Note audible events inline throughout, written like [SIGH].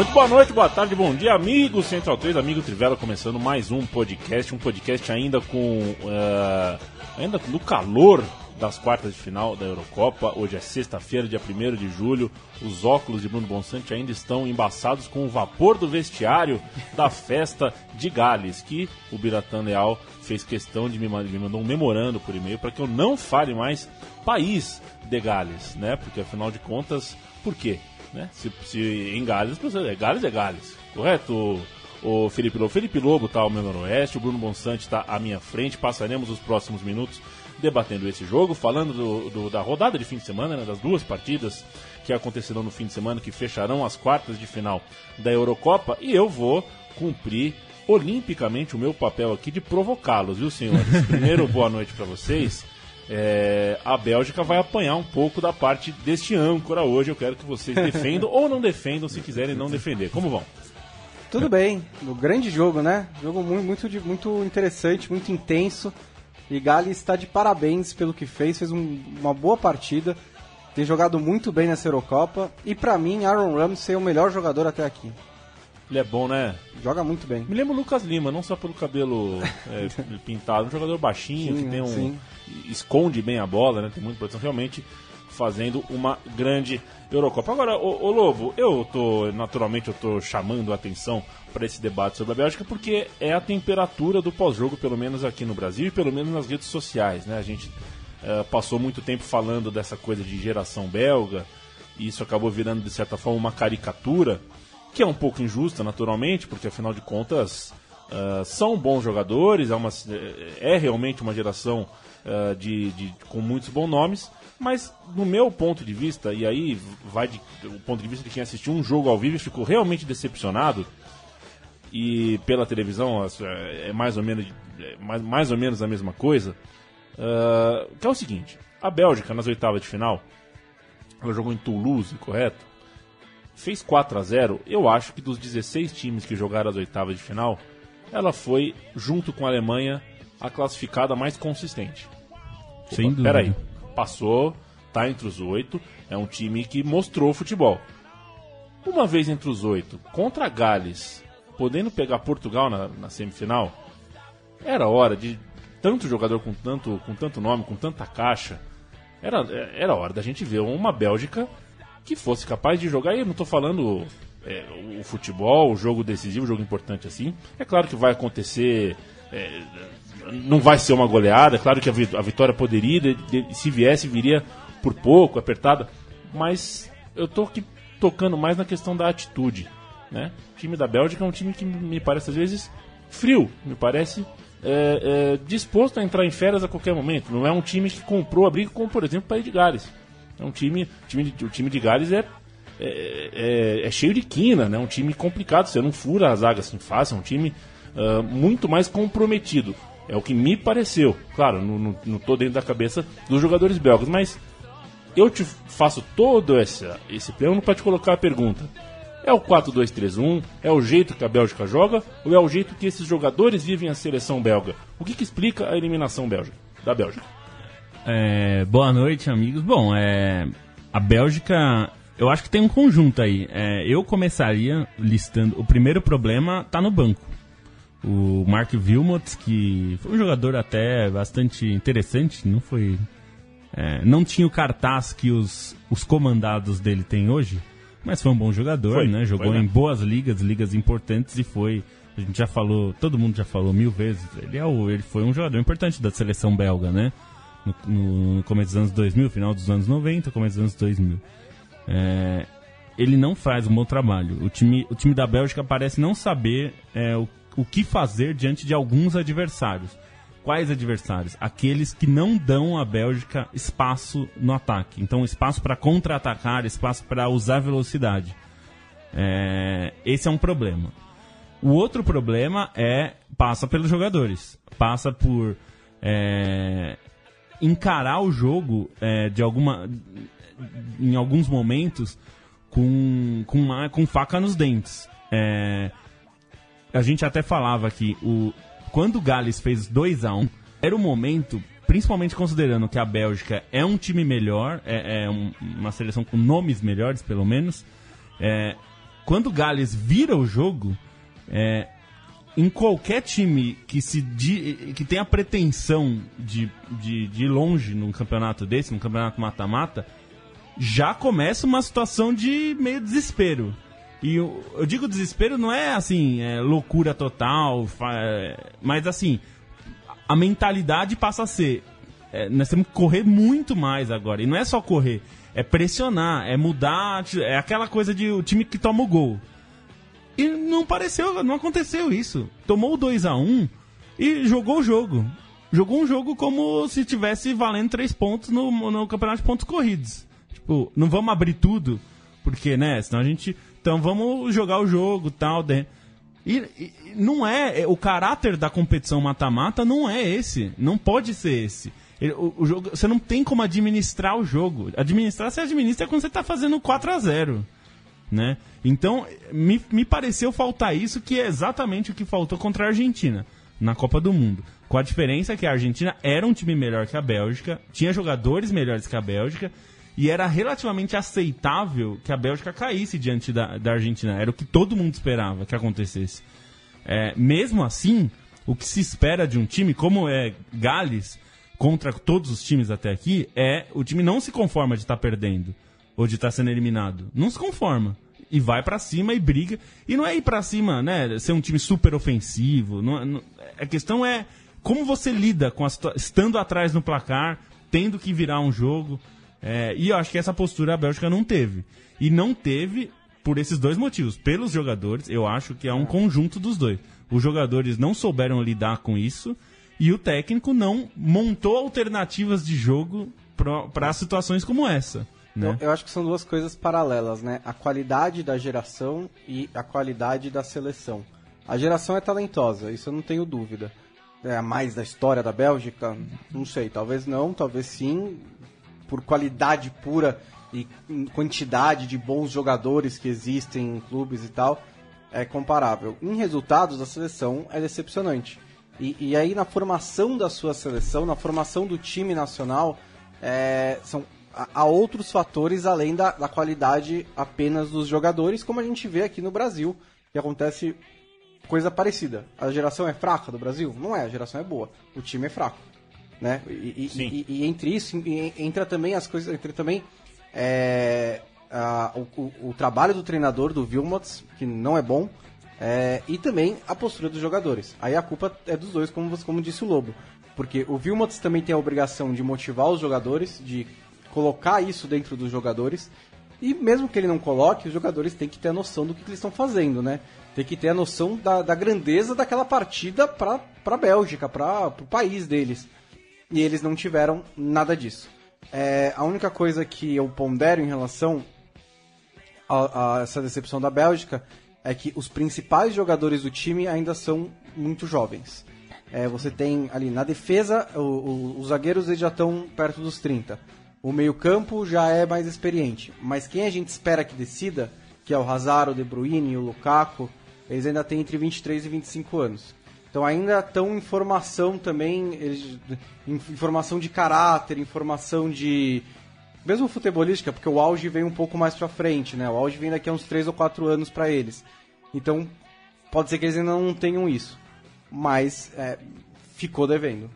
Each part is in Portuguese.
Muito boa noite, boa tarde, bom dia, amigos Central 3, amigo Trivela, começando mais um podcast, um podcast ainda com uh, ainda no calor das quartas de final da Eurocopa. Hoje é sexta-feira, dia 1 de julho. Os óculos de Bruno Bonsante ainda estão embaçados com o vapor do vestiário da festa de Gales, que o Biratan Leal fez questão de me, me um memorando por e-mail para que eu não fale mais país de Gales, né? Porque afinal de contas, por quê? Né? Se, se em Gales, é Gales é Gales, correto? O, o Felipe Lobo, Felipe Lobo está ao meu noroeste, o Bruno Bonsante está à minha frente. Passaremos os próximos minutos debatendo esse jogo, falando do, do, da rodada de fim de semana, né, das duas partidas que acontecerão no fim de semana, que fecharão as quartas de final da Eurocopa. E eu vou cumprir olimpicamente o meu papel aqui de provocá-los, viu, senhores? Primeiro, boa noite para vocês é, a Bélgica vai apanhar um pouco da parte deste âncora hoje. Eu quero que vocês [LAUGHS] defendam ou não defendam, se quiserem não defender. Como vão? Tudo bem, no grande jogo, né? Jogo muito, muito, muito interessante, muito intenso. E Gales está de parabéns pelo que fez, fez um, uma boa partida, tem jogado muito bem nessa Eurocopa. E para mim, Aaron Ramsey é o melhor jogador até aqui. Ele é bom, né? Joga muito bem. Me lembro o Lucas Lima, não só pelo cabelo [LAUGHS] é, pintado, um jogador baixinho, sim, que tem um. Sim. esconde bem a bola, né? Tem muita produção, realmente fazendo uma grande Eurocopa. Agora, ô, ô, Lobo, eu tô, naturalmente, eu tô chamando a atenção para esse debate sobre a Bélgica porque é a temperatura do pós-jogo, pelo menos aqui no Brasil e pelo menos nas redes sociais, né? A gente uh, passou muito tempo falando dessa coisa de geração belga e isso acabou virando, de certa forma, uma caricatura que é um pouco injusta, naturalmente, porque afinal de contas uh, são bons jogadores, é, uma, é realmente uma geração uh, de, de, com muitos bons nomes, mas no meu ponto de vista, e aí vai de, o ponto de vista de quem assistiu um jogo ao vivo e ficou realmente decepcionado, e pela televisão é mais ou menos, é mais, mais ou menos a mesma coisa, uh, que é o seguinte, a Bélgica nas oitavas de final, ela jogou em Toulouse, correto? Fez 4 a 0 eu acho que dos 16 times que jogaram as oitavas de final, ela foi, junto com a Alemanha, a classificada mais consistente. Sem Opa, dúvida. Peraí, passou, tá entre os oito, é um time que mostrou futebol. Uma vez entre os oito, contra Gales, podendo pegar Portugal na, na semifinal, era hora de tanto jogador com tanto, com tanto nome, com tanta caixa, era, era hora da gente ver uma Bélgica que fosse capaz de jogar. E eu não estou falando é, o futebol, o jogo decisivo, o jogo importante assim. É claro que vai acontecer. É, não vai ser uma goleada, é claro que a, vitória poderia, de, de, se viesse, viria por pouco, apertada. Mas eu estou aqui tocando mais na questão da atitude. Né? O time da Bélgica é um time que me parece às vezes frio, me parece é, é, disposto a entrar em férias a qualquer momento. Não é um time que comprou a briga, como por exemplo o País de Gales. É um time, time o time de Gales é, é, é, é, cheio de quina, né? Um time complicado, você não fura a zaga assim fácil, é um time uh, muito mais comprometido. É o que me pareceu. Claro, não, não, dentro da cabeça dos jogadores belgas, mas eu te faço todo esse, esse plano para te colocar a pergunta. É o 4-2-3-1? É o jeito que a Bélgica joga? Ou é o jeito que esses jogadores vivem a seleção belga? O que, que explica a eliminação belga, da Bélgica? É, boa noite, amigos. Bom, é, a Bélgica, eu acho que tem um conjunto aí. É, eu começaria listando. O primeiro problema tá no banco. O Mark Wilmots, que foi um jogador até bastante interessante, não foi. É, não tinha o cartaz que os, os comandados dele têm hoje, mas foi um bom jogador, foi, né? Jogou foi, né? em boas ligas, ligas importantes e foi. A gente já falou, todo mundo já falou mil vezes. Ele, é o, ele foi um jogador importante da seleção belga, né? No, no, começo dos anos 2000, final dos anos 90, começo dos anos 2000. É, ele não faz um bom trabalho. O time, o time da Bélgica parece não saber é, o, o que fazer diante de alguns adversários. Quais adversários? Aqueles que não dão à Bélgica espaço no ataque. Então, espaço para contra-atacar, espaço para usar velocidade. É, esse é um problema. O outro problema é passa pelos jogadores, passa por é, encarar o jogo é, de alguma, em alguns momentos com, com, uma, com faca nos dentes. É, a gente até falava que o, quando o Gales fez 2 a 1 era o momento, principalmente considerando que a Bélgica é um time melhor, é, é um, uma seleção com nomes melhores, pelo menos. É, quando o Gales vira o jogo, é, em qualquer time que se que tem a pretensão de, de, de ir longe num campeonato desse, num campeonato mata-mata, já começa uma situação de meio desespero. E eu, eu digo desespero não é assim, é loucura total, é, mas assim, a mentalidade passa a ser. É, nós temos que correr muito mais agora. E não é só correr, é pressionar, é mudar. É aquela coisa de o time que toma o gol. E não pareceu, não aconteceu isso. Tomou o 2 a 1 e jogou o jogo. Jogou um jogo como se tivesse valendo três pontos no, no campeonato de pontos corridos. Tipo, não vamos abrir tudo, porque, né? Senão a gente. Então vamos jogar o jogo tal. De... E, e não é. O caráter da competição mata-mata não é esse. Não pode ser esse. Ele, o, o, jogo, você não tem como administrar o jogo. Administrar, você administra quando você está fazendo 4 a 0 né? Então, me, me pareceu faltar isso, que é exatamente o que faltou contra a Argentina na Copa do Mundo. Com a diferença que a Argentina era um time melhor que a Bélgica, tinha jogadores melhores que a Bélgica, e era relativamente aceitável que a Bélgica caísse diante da, da Argentina. Era o que todo mundo esperava que acontecesse. É, mesmo assim, o que se espera de um time, como é Gales, contra todos os times até aqui, é o time não se conforma de estar tá perdendo ou de estar tá sendo eliminado. Não se conforma. E vai para cima e briga. E não é ir para cima, né? Ser um time super ofensivo. Não, não, a questão é como você lida com a, estando atrás no placar, tendo que virar um jogo. É, e eu acho que essa postura a Bélgica não teve. E não teve por esses dois motivos. Pelos jogadores, eu acho que é um conjunto dos dois. Os jogadores não souberam lidar com isso e o técnico não montou alternativas de jogo para situações como essa. Né? Eu, eu, acho que são duas coisas paralelas, né? A qualidade da geração e a qualidade da seleção. A geração é talentosa, isso eu não tenho dúvida. É a mais da história da Bélgica? Não sei, talvez não, talvez sim. Por qualidade pura e quantidade de bons jogadores que existem em clubes e tal, é comparável. Em resultados, a seleção é decepcionante. E, e aí, na formação da sua seleção, na formação do time nacional, é, são há outros fatores além da, da, qualidade apenas dos jogadores, como a gente vê aqui no Brasil, que acontece coisa parecida. A geração é fraca do Brasil? Não é, a geração é boa. O time é fraco. Né? E, e, e, e entre isso entra também as coisas. Entra também é, a, o, o, trabalho do treinador, do Vilmots, que não é bom, é, e também a postura dos jogadores. Aí a culpa é dos dois, como, como disse o Lobo. Porque o Vilmots também tem a obrigação de motivar os jogadores, de colocar isso dentro dos jogadores. E mesmo que ele não coloque, os jogadores têm que ter a noção do que, que eles estão fazendo, né? Tem que ter a noção da, da grandeza daquela partida para a Bélgica, para o país deles. E eles não tiveram nada disso. É, a única coisa que eu pondero em relação a, a, essa decepção da Bélgica é que os principais jogadores do time ainda são muito jovens. É, você tem ali na defesa, o, o, os zagueiros eles já estão perto dos 30 o meio-campo já é mais experiente. Mas quem a gente espera que decida, que é o Hazard, o De Bruyne o Lukaku, eles ainda têm entre 23 e 25 anos. Então ainda estão em formação também, eles, informação de caráter, informação de mesmo futebolística, porque o auge vem um pouco mais para frente, né? O auge vem daqui a uns 3 ou 4 anos para eles. Então, pode ser que eles ainda não tenham isso. Mas é, ficou devendo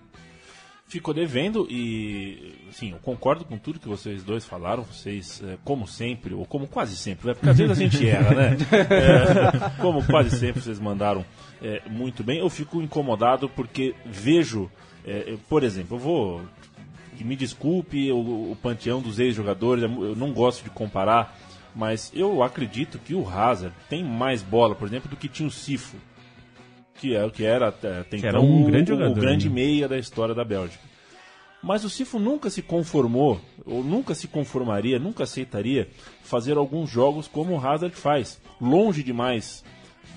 ficou devendo e, sim, eu concordo com tudo que vocês dois falaram. Vocês, é, como sempre, ou como quase sempre, né? porque às vezes a gente erra, né? [LAUGHS] É, como quase sempre vocês mandaram é, muito bem. Eu fico incomodado porque vejo, é, por exemplo, eu vou. Que me desculpe o, o panteão dos ex-jogadores, eu não gosto de comparar, mas eu acredito que o Hazard tem mais bola, por exemplo, do que tinha o Sifo que é o que era até Que era um o- grande o, jogador, grande né? meia da história da Bélgica. Mas o Sifo nunca se conformou, ou nunca se conformaria, nunca aceitaria fazer alguns jogos como o Hazard faz, longe demais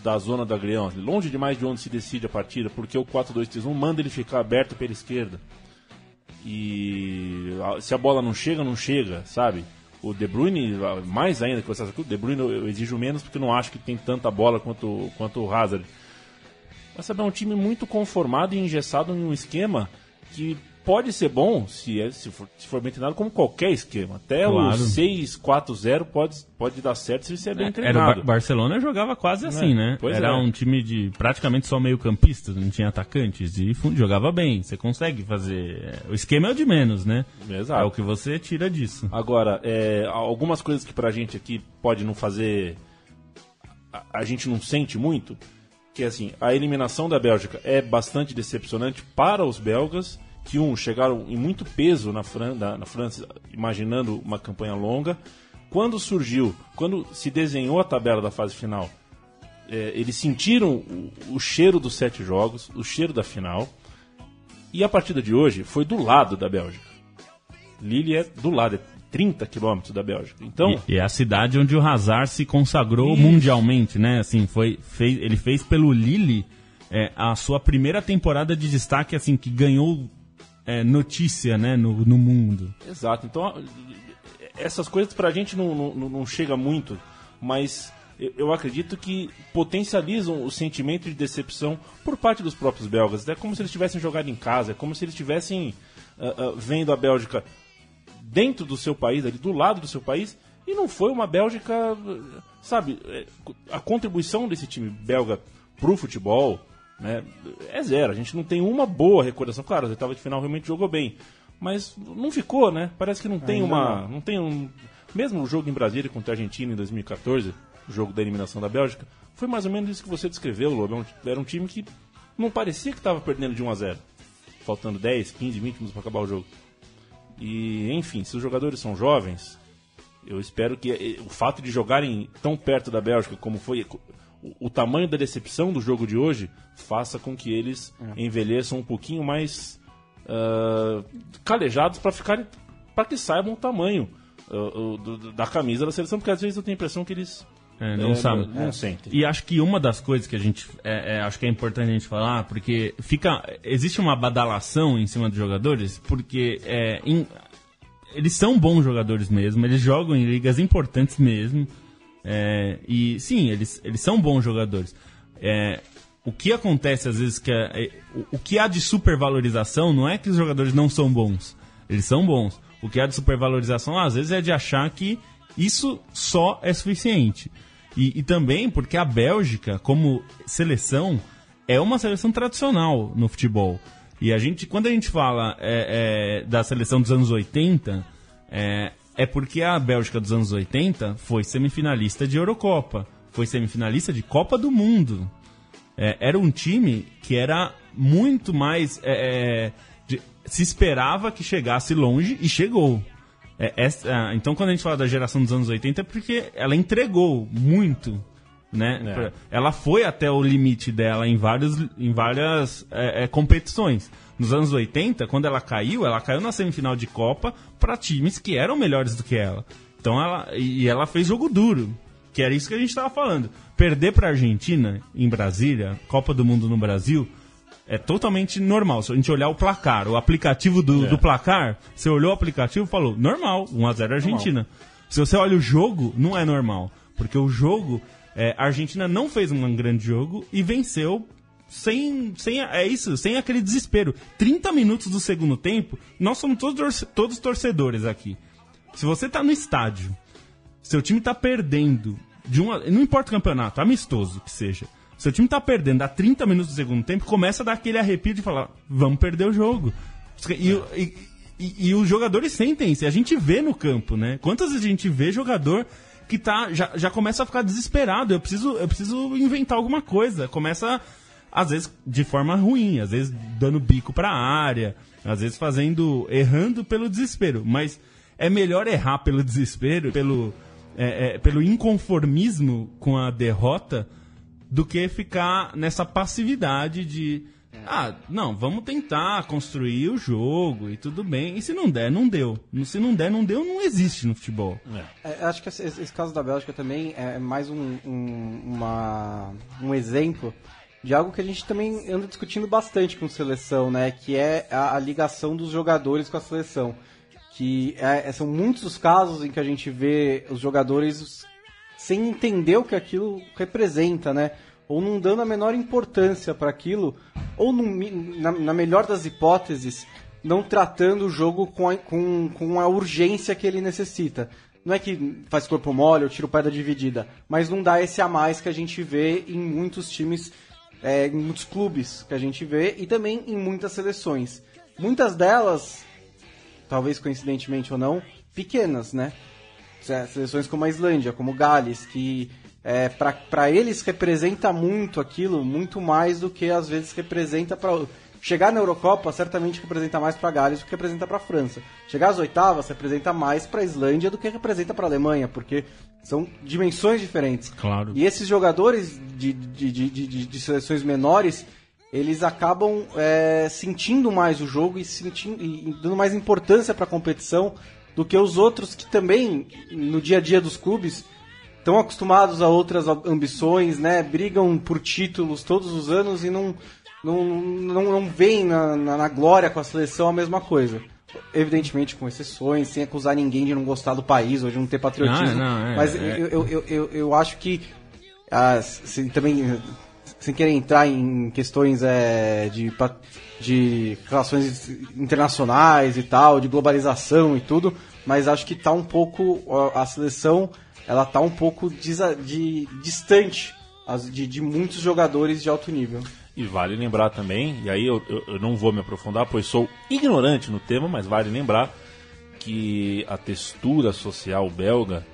da zona da Grião, longe demais de onde se decide a partida, porque o 4-2-3-1 manda ele ficar aberto pela esquerda. E se a bola não chega, não chega, sabe? O De Bruyne, mais ainda que o o De Bruyne eu eu exijo menos porque eu não acho que tem tanta bola quanto, quanto o Hazard. Mas sabe, é um time muito conformado e engessado em um esquema que pode ser bom se, é, se, for, se for bem treinado, como qualquer esquema. Até o Claro. 6-4-0 pode, pode dar certo se você é bem Era o treinado. Bar- Barcelona jogava quase assim, né? pois Era é. um time de praticamente só meio campistas, não tinha atacantes e jogava bem. Você consegue fazer. O esquema é o de menos, né? Exato. É o que você tira disso. Agora, é, algumas coisas que pra gente aqui pode não fazer. A, a gente não sente muito. Que assim, a eliminação da Bélgica é bastante decepcionante para os belgas, que um chegaram em muito peso na, Fran na, França, imaginando uma campanha longa. Quando surgiu, quando se desenhou a tabela da fase final, é, eles sentiram o, o cheiro dos sete jogos, o cheiro da final. E a partida de hoje foi do lado da Bélgica. Lille é do lado, é 30 quilômetros da Bélgica. Então, E, e é a cidade onde o Hazard se consagrou Isso. mundialmente, né? Assim, foi, fez, ele fez pelo Lille é, a sua primeira temporada de destaque, assim, que ganhou é, notícia, né, no, no mundo. exato. Então, essas coisas pra gente não, não, não chega muito, mas eu, acredito que potencializam o sentimento de decepção por parte dos próprios belgas. É como se eles tivessem jogado em casa, é como se eles estivessem ah, ah, vendo a Bélgica dentro do seu país, ali do lado do seu país, e não foi uma Bélgica, sabe, é, a contribuição desse time belga pro futebol né, é zero. A gente não tem uma boa recordação. Claro, a oitava de final realmente jogou bem, mas não ficou, né? Parece que não tem Ainda uma, não. não tem um mesmo o jogo em Brasília contra a Argentina em 2014, o jogo da eliminação da Bélgica, foi mais ou menos isso que você descreveu, Lobo. Um- Era um time que não parecia que estava perdendo de 1 a 0, faltando 10, 15, 20 minutos para acabar o jogo. E, enfim, se os jogadores são jovens, eu espero que eh, o fato de jogarem tão perto da Bélgica como foi o, o tamanho da decepção do jogo de hoje faça com que eles envelheçam um pouquinho mais ah, calejados para ficarem para que saibam o tamanho ah, o- do- da camisa da seleção, porque às vezes eu tenho a impressão que eles É, não eh, sabem. não. E acho que uma das coisas que a gente é, é, acho que é importante a gente falar, porque fica existe uma badalação em cima dos jogadores, porque é, eles são bons jogadores mesmo, eles jogam em ligas importantes mesmo, é, e sim, eles, eles são bons jogadores. É, o que acontece às vezes que é- é- o, o que há de supervalorização não é que os jogadores não são bons, eles são bons. O que há de supervalorização às vezes é de achar que isso só é suficiente. E, e também porque a Bélgica, como seleção, é uma seleção tradicional no futebol. E a gente, quando a gente fala é, é, da seleção dos anos 80, é, é porque a Bélgica dos anos 80 foi semifinalista de Eurocopa, foi semifinalista de Copa do Mundo. É, era um time que era muito mais. é, é, de- se esperava que chegasse longe e chegou. É, essa- ah, então, quando a gente fala da geração dos anos 80, é porque ela entregou muito. Né? É. Ela foi até o limite dela em, vários, em várias é, é, competições. Nos anos 80, quando ela caiu, ela caiu na semifinal de Copa para times que eram melhores do que ela. Então ela e ela fez jogo duro, que era isso que a gente estava falando. Perder para a Argentina em Brasília, Copa do Mundo no Brasil, é totalmente normal. Se a gente olhar o placar, o aplicativo do, É. do placar, você olhou o aplicativo e falou, normal, 1x0 Argentina. Se você olha o jogo, não é normal. Porque o jogo, é, a Argentina não fez um grande jogo e venceu sem, sem. É isso, sem aquele desespero. 30 minutos do segundo tempo, nós somos todos, todos torcedores aqui. Se você tá no estádio, seu time tá perdendo de uma. Não importa o campeonato, amistoso que seja. Seu time tá perdendo a 30 minutos do segundo tempo, começa a dar aquele arrepio de falar, vamos perder o jogo. E, e- e- e os jogadores sentem isso, a gente vê no campo, né? Quantas vezes a gente vê jogador que tá, já, já começa a ficar desesperado, eu preciso, eu preciso inventar alguma coisa. Começa, às vezes, de forma ruim, às vezes dando bico pra área, às vezes fazendo. errando pelo desespero. Mas é melhor errar pelo desespero, pelo, é, é, pelo inconformismo com a derrota, do que ficar nessa passividade de ah, não, vamos tentar construir o jogo e tudo bem. E se não der, não deu. Se não der, não deu, não existe no futebol. É, acho que esse, esse caso da Bélgica também é mais um, um, uma, um exemplo de algo que a gente também anda discutindo bastante com seleção, né? Que é a, a ligação dos jogadores com a seleção. Que é, são muitos os casos em que a gente vê os jogadores sem entender o que aquilo representa, né? Ou não dando a menor importância para aquilo, ou no, na, na, melhor das hipóteses, não tratando o jogo com a, com, com a urgência que ele necessita. Não é que faz corpo mole ou tira o pé da dividida, mas não dá esse a mais que a gente vê em muitos times, é, em muitos clubes que a gente vê e também em muitas seleções. Muitas delas, talvez coincidentemente ou não, pequenas, né? Seleções como a Islândia, como Gales, que é, para eles representa muito aquilo, muito mais do que às vezes representa para chegar na Eurocopa certamente representa mais para Gales do que representa para França. Chegar às oitavas representa mais para a Islândia do que representa para a Alemanha, porque são dimensões diferentes. Claro. E esses jogadores de, de, de, de, de seleções menores eles acabam é, sentindo mais o jogo e, sentindo, e dando mais importância para a competição do que os outros que também no dia a dia dos clubes estão acostumados a outras ambições, né? Brigam por títulos todos os anos e não, não, não, não veem na, na, na glória com a seleção a mesma coisa. Evidentemente, com exceções, sem acusar ninguém de não gostar do país ou de não ter patriotismo. Não, não, é, Mas é. Eu, eu, eu, eu, acho que ah, se, também sem querer entrar em questões é, de, de relações internacionais e tal, de globalização e tudo, mas acho que está um pouco a seleção ela tá um pouco de, distante de, de, muitos jogadores de alto nível. E vale lembrar também, e aí eu, eu, eu não vou me aprofundar, pois sou ignorante no tema, mas vale lembrar que a textura social belga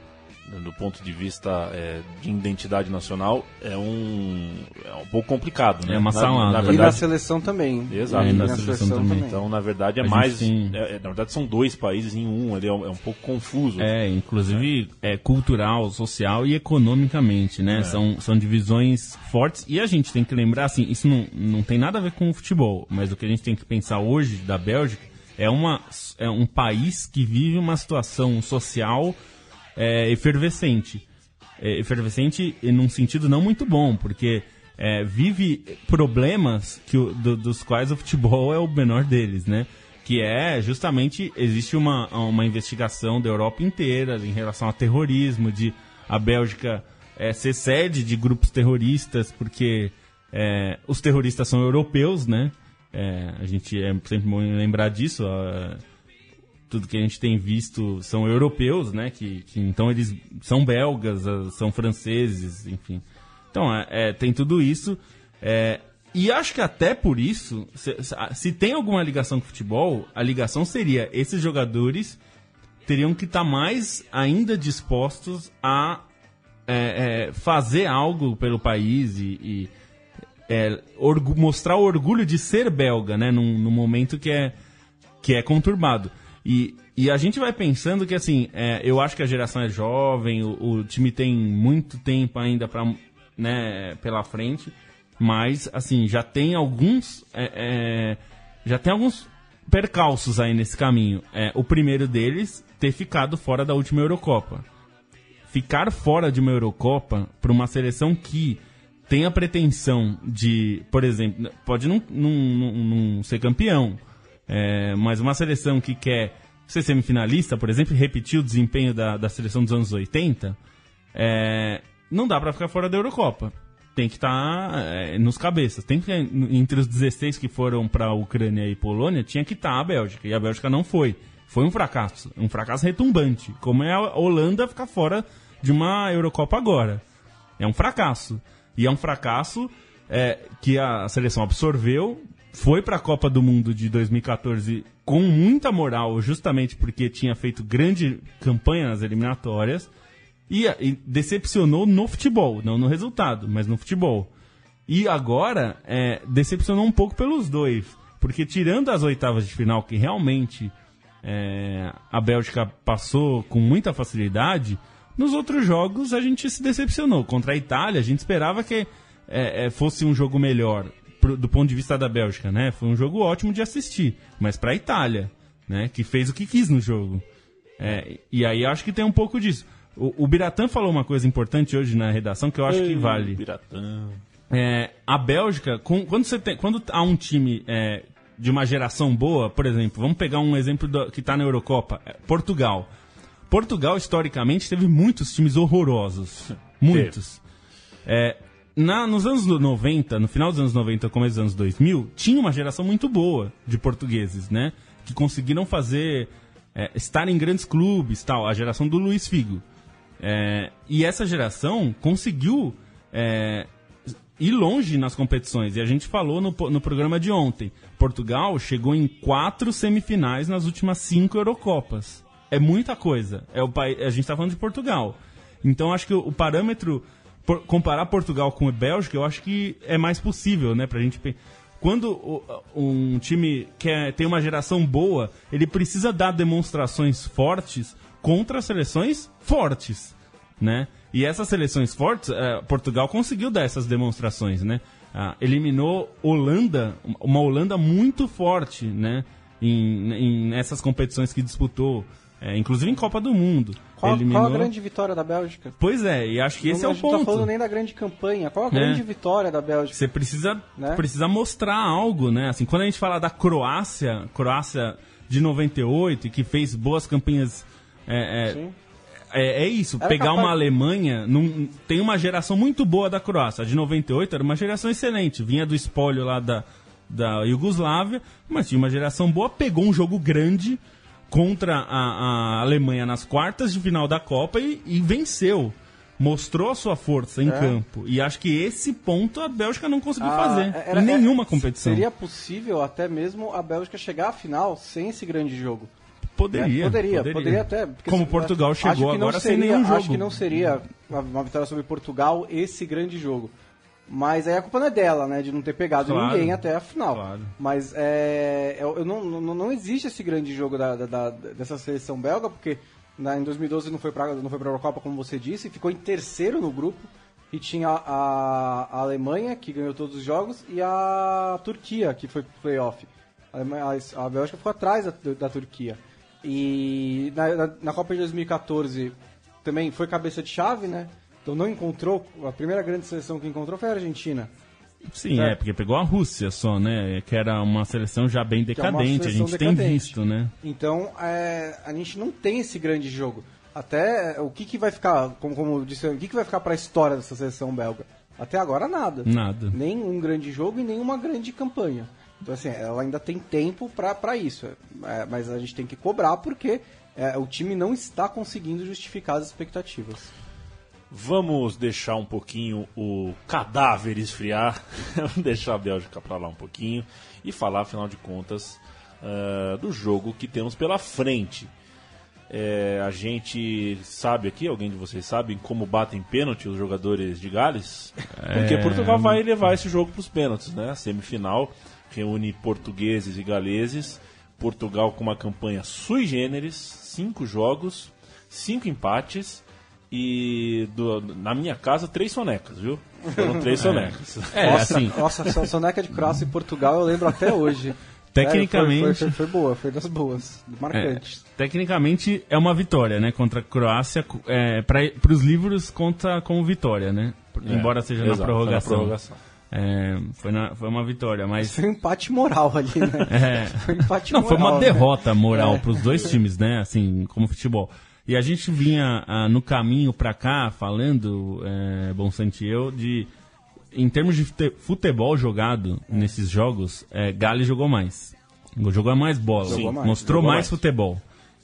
do ponto de vista é, de identidade nacional, é um, é um pouco complicado, né? É uma salada. Na, na verdade, e na seleção também. Exato. E na, na seleção, seleção também. Então, na verdade, é mais... Tem... É, na verdade, são dois países em um, ele é um, é um pouco confuso. É, inclusive é. cultural, social e economicamente, né? É. São, são divisões fortes. E a gente tem que lembrar, assim, isso não, não tem nada a ver com o futebol, mas o que a gente tem que pensar hoje da Bélgica é, uma, é um país que vive uma situação social é, efervescente. É, efervescente num sentido não muito bom, porque é, vive problemas que o, do, dos quais o futebol é o menor deles, né? Que é justamente existe uma, uma investigação da Europa inteira em relação a terrorismo, de a Bélgica é, ser sede de grupos terroristas, porque é, os terroristas são europeus, né? É, a gente é sempre bom lembrar disso. A, tudo que a gente tem visto são europeus, né? Que, que então eles são belgas, ah, são franceses, enfim. Então é, é tem tudo isso. É, e acho que até por isso, se, se, tem alguma ligação com futebol, a ligação seria esses jogadores teriam que estar tá mais ainda dispostos a é, é, fazer algo pelo país e, e é, mostrar o orgulho de ser belga, né? Num, num momento que é, que é conturbado. E, e a gente vai pensando que, assim, é, eu acho que a geração é jovem, o, o time tem muito tempo ainda pra, né, pela frente, mas, assim, já tem alguns. É, é, já tem alguns percalços aí nesse caminho. É, o primeiro deles, ter ficado fora da última Eurocopa. Ficar fora de uma Eurocopa para uma seleção que tem a pretensão de, por exemplo, pode não, não, não, não ser campeão, é, mas uma seleção que quer ser semifinalista, por exemplo, repetir o desempenho da, da seleção dos anos 80, é, não dá para ficar fora da Eurocopa. Tem que estar tá, é, nos cabeças. Tem que entre os 16 que foram para a Ucrânia e Polônia, tinha que estar tá a Bélgica. E a Bélgica não foi. Foi um fracasso. Um fracasso retumbante. Como é a Holanda ficar fora de uma Eurocopa agora. É um fracasso. E é um fracasso é, que a seleção absorveu, foi para a Copa do Mundo de 2014 com muita moral, justamente porque tinha feito grande campanha nas eliminatórias e, e decepcionou no futebol, não no resultado, mas no futebol. E agora é, decepcionou um pouco pelos dois, porque tirando as oitavas de final, que realmente é, a Bélgica passou com muita facilidade, nos outros jogos a gente se decepcionou. Contra a Itália, a gente esperava que é, é, fosse um jogo melhor pro, do ponto de vista da Bélgica, né? Foi um jogo ótimo de assistir, mas para a Itália, né? Que fez o que quis no jogo. É, e aí acho que tem um pouco disso. O, o Biratã falou uma coisa importante hoje na redação que eu acho que vale. Piratão. É, a Bélgica, com- quando, você tem, quando há um time é, de uma geração boa, por exemplo, vamos pegar um exemplo do- que está na Eurocopa, é, Portugal. Portugal, historicamente, teve muitos times horrorosos. [LAUGHS] Muitos. É, na, nos anos 90, no final dos anos 90, começo dos anos 2000, tinha uma geração muito boa de portugueses, né? Que conseguiram fazer, é, estar em grandes clubes, tal, a geração do Luiz Figo. É, e essa geração conseguiu é, ir longe nas competições. E a gente falou no, no programa de ontem. Portugal chegou em quatro semifinais nas últimas cinco Eurocopas. É muita coisa. É o a gente está falando de Portugal. Então acho que o, o parâmetro por- comparar Portugal com a Bélgica, eu acho que é mais possível, né, pra gente quando um time quer tem uma geração boa, ele precisa dar demonstrações fortes contra seleções fortes, né? E essas seleções fortes, eh, Portugal conseguiu dar essas demonstrações, né? Ah, eliminou Holanda, uma Holanda muito forte, né? Em, em nessas competições que disputou, eh, inclusive em Copa do Mundo. Qual, eliminou... qual a grande vitória da Bélgica? Pois é, e acho que esse não, é o gente não tá ponto. falando nem da grande campanha. Qual a É. grande vitória da Bélgica? Você precisa, Né? precisa mostrar algo, né? Assim, quando a gente fala da Croácia, Croácia de 98, e que fez boas campanhas. É, é, é, é isso, Era pegar capaz- uma Alemanha. Num, tem uma geração muito boa da Croácia. A de 98 era uma geração excelente. Vinha do espólio lá da, da Iugoslávia, mas tinha uma geração boa, pegou um jogo grande contra a, a Alemanha nas quartas de final da Copa e, e venceu. Mostrou a sua força em É. campo. E acho que esse ponto a Bélgica não conseguiu Ah, fazer. era- em nenhuma é- competição. Seria possível até mesmo a Bélgica chegar à final sem esse grande jogo. Poderia, É, poderia, poderia, até. porque Como se- Portugal chegou agora seria, sem nenhum jogo. Acho que não seria uma vitória sobre Portugal esse grande jogo. Mas aí a culpa não é dela, né? De não ter pegado Claro. ninguém até a final. Claro. Mas é, eu, eu não, não, não existe esse grande jogo da, da- da- dessa seleção belga, porque na, em 2012 não foi para não foi Eurocopa, como você disse, ficou em terceiro no grupo. E tinha a, a Alemanha, que ganhou todos os jogos, e a Turquia, que foi pro playoff. A, a, a Bélgica ficou atrás da, da Turquia. E na, na, na Copa de 2014 também foi cabeça de chave, né? Então não encontrou, a primeira grande seleção que encontrou foi a Argentina. Sim, É. é, porque pegou a Rússia só, né? Que era uma seleção já bem é decadente. A seleção gente tem decadente. visto, né? Então, é, a gente não tem esse grande jogo. Até o que, que vai ficar, como, como disse, o que, que vai ficar para a história dessa seleção belga? Até agora nada. Nada. Nem um grande jogo e nem uma grande campanha. Então, assim, ela ainda tem tempo para isso. É, mas a gente tem que cobrar porque é, o time não está conseguindo justificar as expectativas. Vamos deixar um pouquinho o cadáver esfriar, [LAUGHS] deixar a Bélgica para lá um pouquinho e falar, afinal de contas, ah, do jogo que temos pela frente. É, a gente sabe aqui, alguém de vocês sabe como batem pênalti os jogadores de Gales? Porque É. Portugal vai levar esse jogo para os pênaltis, né? A semifinal reúne portugueses e galeses. Portugal com uma campanha sui generis, cinco jogos, cinco empates e do- na minha casa três sonecas, viu? Foram três [LAUGHS] sonecas. É, nossa, assim, nossa, a soneca de Croácia e Portugal eu lembro até hoje. [LAUGHS] Tecnicamente- Sério, foi, foi- foi boa, foi das boas, é, marcantes. tecnicamente é uma vitória, né? Contra a Croácia, é, para os livros conta como vitória, né? É, Embora seja exato, na foi prorrogação. prorrogação. É, foi, na- foi uma vitória, mas. Foi um empate moral ali, né? É. Foi um empate Não, foi moral, uma né? derrota moral É. pros dois times, né? Assim, como futebol. E a gente vinha ah, no caminho pra cá falando, é, Bom Santi, eu, de. Em termos de fute- futebol jogado nesses jogos, é, Gales jogou mais. Jogou mais bola. Mostrou mais, mais. futebol.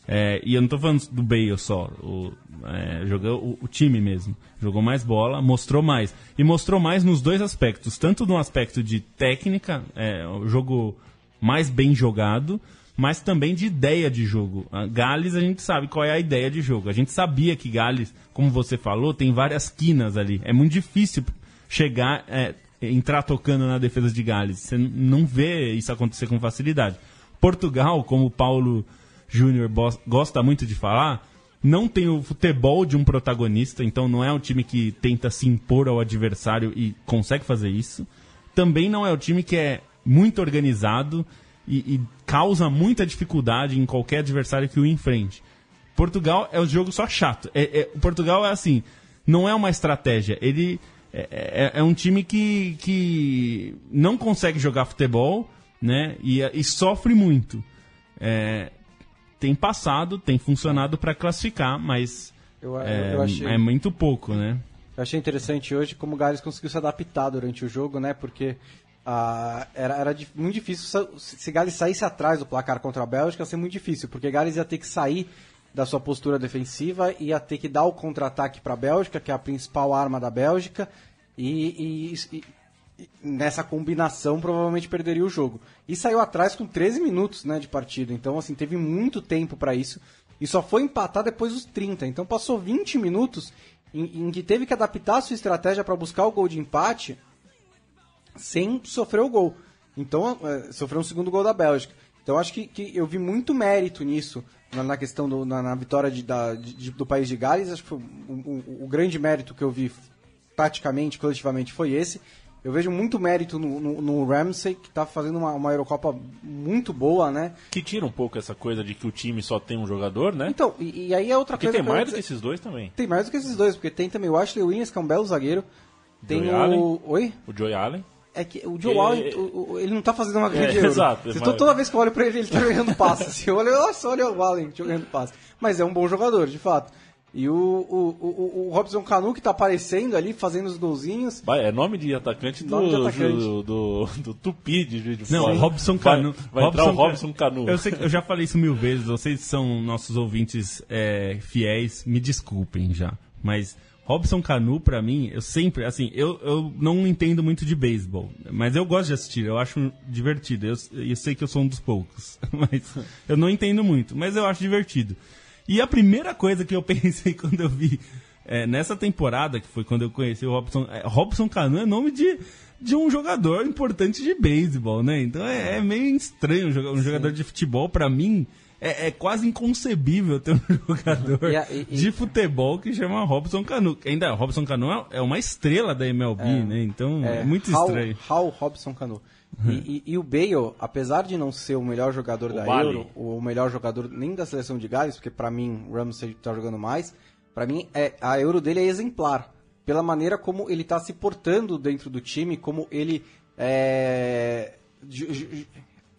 É, e eu não tô falando do Bale só. O, é, jogou o, o time mesmo. Jogou mais bola, mostrou mais. E mostrou mais nos dois aspectos. Tanto no aspecto de técnica, é, o jogo mais bem jogado, mas também de ideia de jogo. A Gales, a gente sabe qual é a ideia de jogo. A gente sabia que Gales, como você falou, tem várias quinas ali. É muito difícil chegar, é, entrar tocando na defesa de Gales. Você não vê isso acontecer com facilidade. Portugal, como o Paulo Júnior gosta muito de falar, não tem o futebol de um protagonista, então não é um time que tenta se impor ao adversário e consegue fazer isso. Também não é o time que é muito organizado e, e causa muita dificuldade em qualquer adversário que o enfrente. Portugal é um jogo só chato. É, é, Portugal é assim, não é uma estratégia. Ele é, é, é, um time que, que não consegue jogar futebol, né? E, e sofre muito. É, tem passado, tem funcionado para classificar, mas Eu- eu- é, eu achei- é muito pouco, né? Eu achei interessante hoje como o Gales conseguiu se adaptar durante o jogo, né? Porque ah, era, era muito difícil. Se Gales saísse atrás do placar contra a Bélgica, ia ser muito difícil, porque Gales ia ter que sair da sua postura defensiva, ia ter que dar o contra-ataque para a Bélgica, que é a principal arma da Bélgica, e, e- e- e nessa combinação provavelmente perderia o jogo. E saiu atrás com 13 minutos né, de partida, então assim, teve muito tempo para isso. E só foi empatar depois dos 30. Então passou 20 minutos em, em que teve que adaptar a sua estratégia para buscar o gol de empate sem sofrer o gol. Então, é, sofreu um segundo gol da Bélgica. Então, acho que, que eu vi muito mérito nisso, na, na questão do, na, na vitória de, da- de- do país de Gales. Acho que o, o- o grande mérito que eu vi, taticamente, coletivamente, foi esse. Eu vejo muito mérito no, no, no Ramsey, que está fazendo uma, uma Eurocopa muito boa, né? Que tira um pouco essa coisa de que o time só tem um jogador, né? Então, e, e aí é outra Porque coisa tem eu ia mais do dizer- que esses dois também. Tem mais do que esses dois, porque tem também o Ashley Williams, que é um belo zagueiro. Tem Joey o. Allen. Oi? O Joey Allen. É que o Joe Allen, o- ele não tá fazendo uma grande É, euro. exato, Vocês mas- Toda vez que eu olho pra ele, ele tá jogando passe. Assim, eu olho, nossa, olha o Allen jogando passe. Mas é um bom jogador, de fato. E o, o, o, o Robson Canu, que tá aparecendo ali, fazendo os golzinhos. Vai, é nome de atacante do, Nome de atacante. do, do, do Tupi de Juiz de Não, Fora. Robson Vai- Canu. Vai, entrar o Robson Robson Canu. Eu, sei que- eu já falei isso mil vezes, vocês são nossos ouvintes é, fiéis, me desculpem já. Mas Robson Canu, pra mim, eu sempre, assim, eu, eu não entendo muito de beisebol, mas eu gosto de assistir, eu acho divertido. Eu, eu sei que eu sou um dos poucos, [LAUGHS] mas eu não entendo muito, mas eu acho divertido. E a primeira coisa que eu [LAUGHS] pensei quando eu vi é, nessa temporada, que foi quando eu conheci o Robson, é, Robson Canu é nome de, de um jogador importante de beisebol, né? Então é, é meio estranho um joga- um jogador de futebol, pra mim. É, é quase inconcebível ter um [LAUGHS] jogador E a- de futebol que chama Robson Canu. Ainda, Robson Canu é- é uma estrela da MLB, né? Então é, muito Hal- estranho. Hal Robson Canu. E, e- e o Bale, apesar de não ser o melhor jogador da Bale. Euro, o melhor jogador nem da seleção de Gales, porque pra mim o Ramsey tá jogando mais, pra mim é, a Euro dele é exemplar. Pela maneira como ele tá se portando dentro do time, como ele é,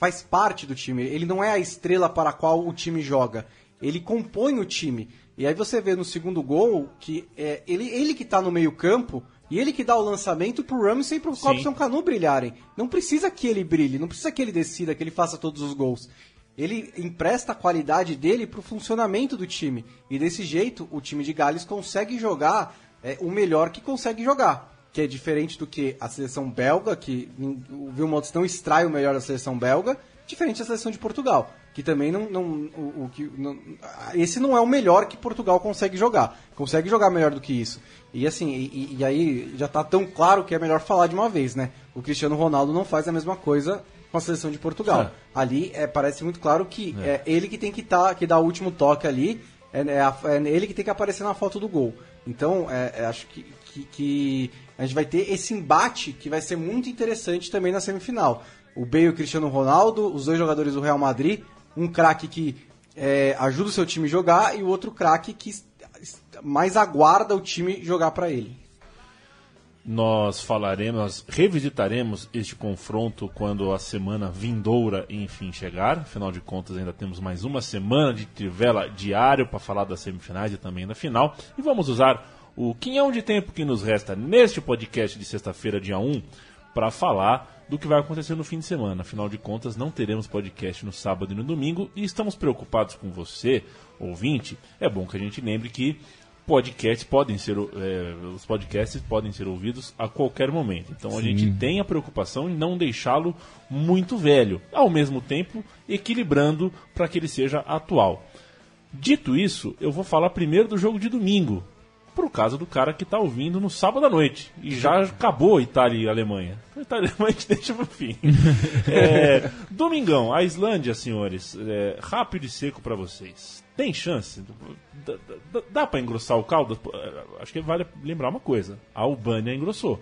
faz parte do time. Ele não é a estrela para a qual o time joga. Ele compõe o time. E aí você vê no segundo gol que é ele, ele que tá no meio campo e ele que dá o lançamento pro Ramsey e pro Sim. Robson Canu brilharem. Não precisa que ele brilhe, não precisa que ele decida, que ele faça todos os gols. Ele empresta a qualidade dele pro funcionamento do time. E desse jeito, o time de Gales consegue jogar é, o melhor que consegue jogar. Que é diferente do que a seleção belga, que o Wilmots não extrai o melhor da seleção belga, diferente da seleção de Portugal. Que também não. não, o, o que, não- esse não é o melhor que Portugal consegue jogar. Consegue jogar melhor do que isso. E assim, e, e- aí já tá tão claro que é melhor falar de uma vez, né? O Cristiano Ronaldo não faz a mesma coisa com a seleção de Portugal. É. Ali é, parece muito claro que é, ele que tem que, tá, que dar o último toque ali, é, é a- é ele que tem que aparecer na foto do gol. Então, é, é, acho que, que, que a gente vai ter esse embate que vai ser muito interessante também na semifinal. O Bale e o Cristiano Ronaldo, os dois jogadores do Real Madrid, um craque que é, ajuda o seu time a jogar e o outro craque que mais aguarda o time jogar para ele. Nós falaremos, nós revisitaremos este confronto quando a semana vindoura enfim chegar. Afinal de contas, ainda temos mais uma semana de trivela diário para falar das semifinais e também da final. E vamos usar o quinhão de tempo que nos resta neste podcast de sexta-feira, dia 1, para falar do que vai acontecer no fim de semana. Afinal de contas, não teremos podcast no sábado e no domingo e estamos preocupados com você, ouvinte. É bom que a gente lembre que podcasts podem ser é, os podcasts podem ser ouvidos a qualquer momento. Então a gente tem a preocupação em não deixá-lo muito velho, ao mesmo tempo equilibrando para que ele seja atual. Dito isso, eu vou falar primeiro do jogo de domingo, por causa do cara que está ouvindo no sábado à noite e já acabou Itália e Alemanha. Itália e Alemanha a gente [LAUGHS] deixa pro fim. É, domingão, a Islândia, senhores, é, rápido e seco para vocês. tem chance? Dá, dá, dá para engrossar o caldo? Acho que vale lembrar uma coisa: a Albânia engrossou.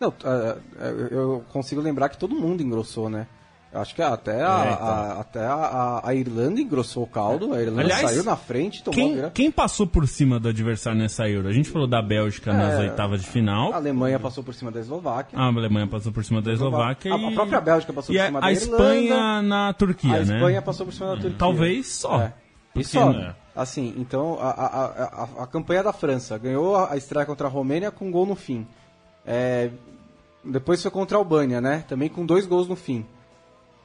Não, uh, eu consigo lembrar que todo mundo engrossou, né? Acho que até, a, é, então. a, até a, a, Irlanda engrossou o caldo, a Irlanda Aliás, saiu na frente, tomou quem, a quem passou por cima do adversário nessa Euro? A gente falou da Bélgica é, nas oitavas de final. A Alemanha passou por cima da Eslováquia. A Alemanha passou por cima da Eslováquia. A, e... a própria Bélgica passou e por cima a, da Irlanda. A Espanha na Turquia, né? A Espanha passou por cima da Turquia. Talvez só. É. E só, né? assim, então a, a, a, a, campanha da França ganhou a estreia contra a Romênia com um gol no fim. É, depois foi contra a Albânia, né? Também com dois gols no fim.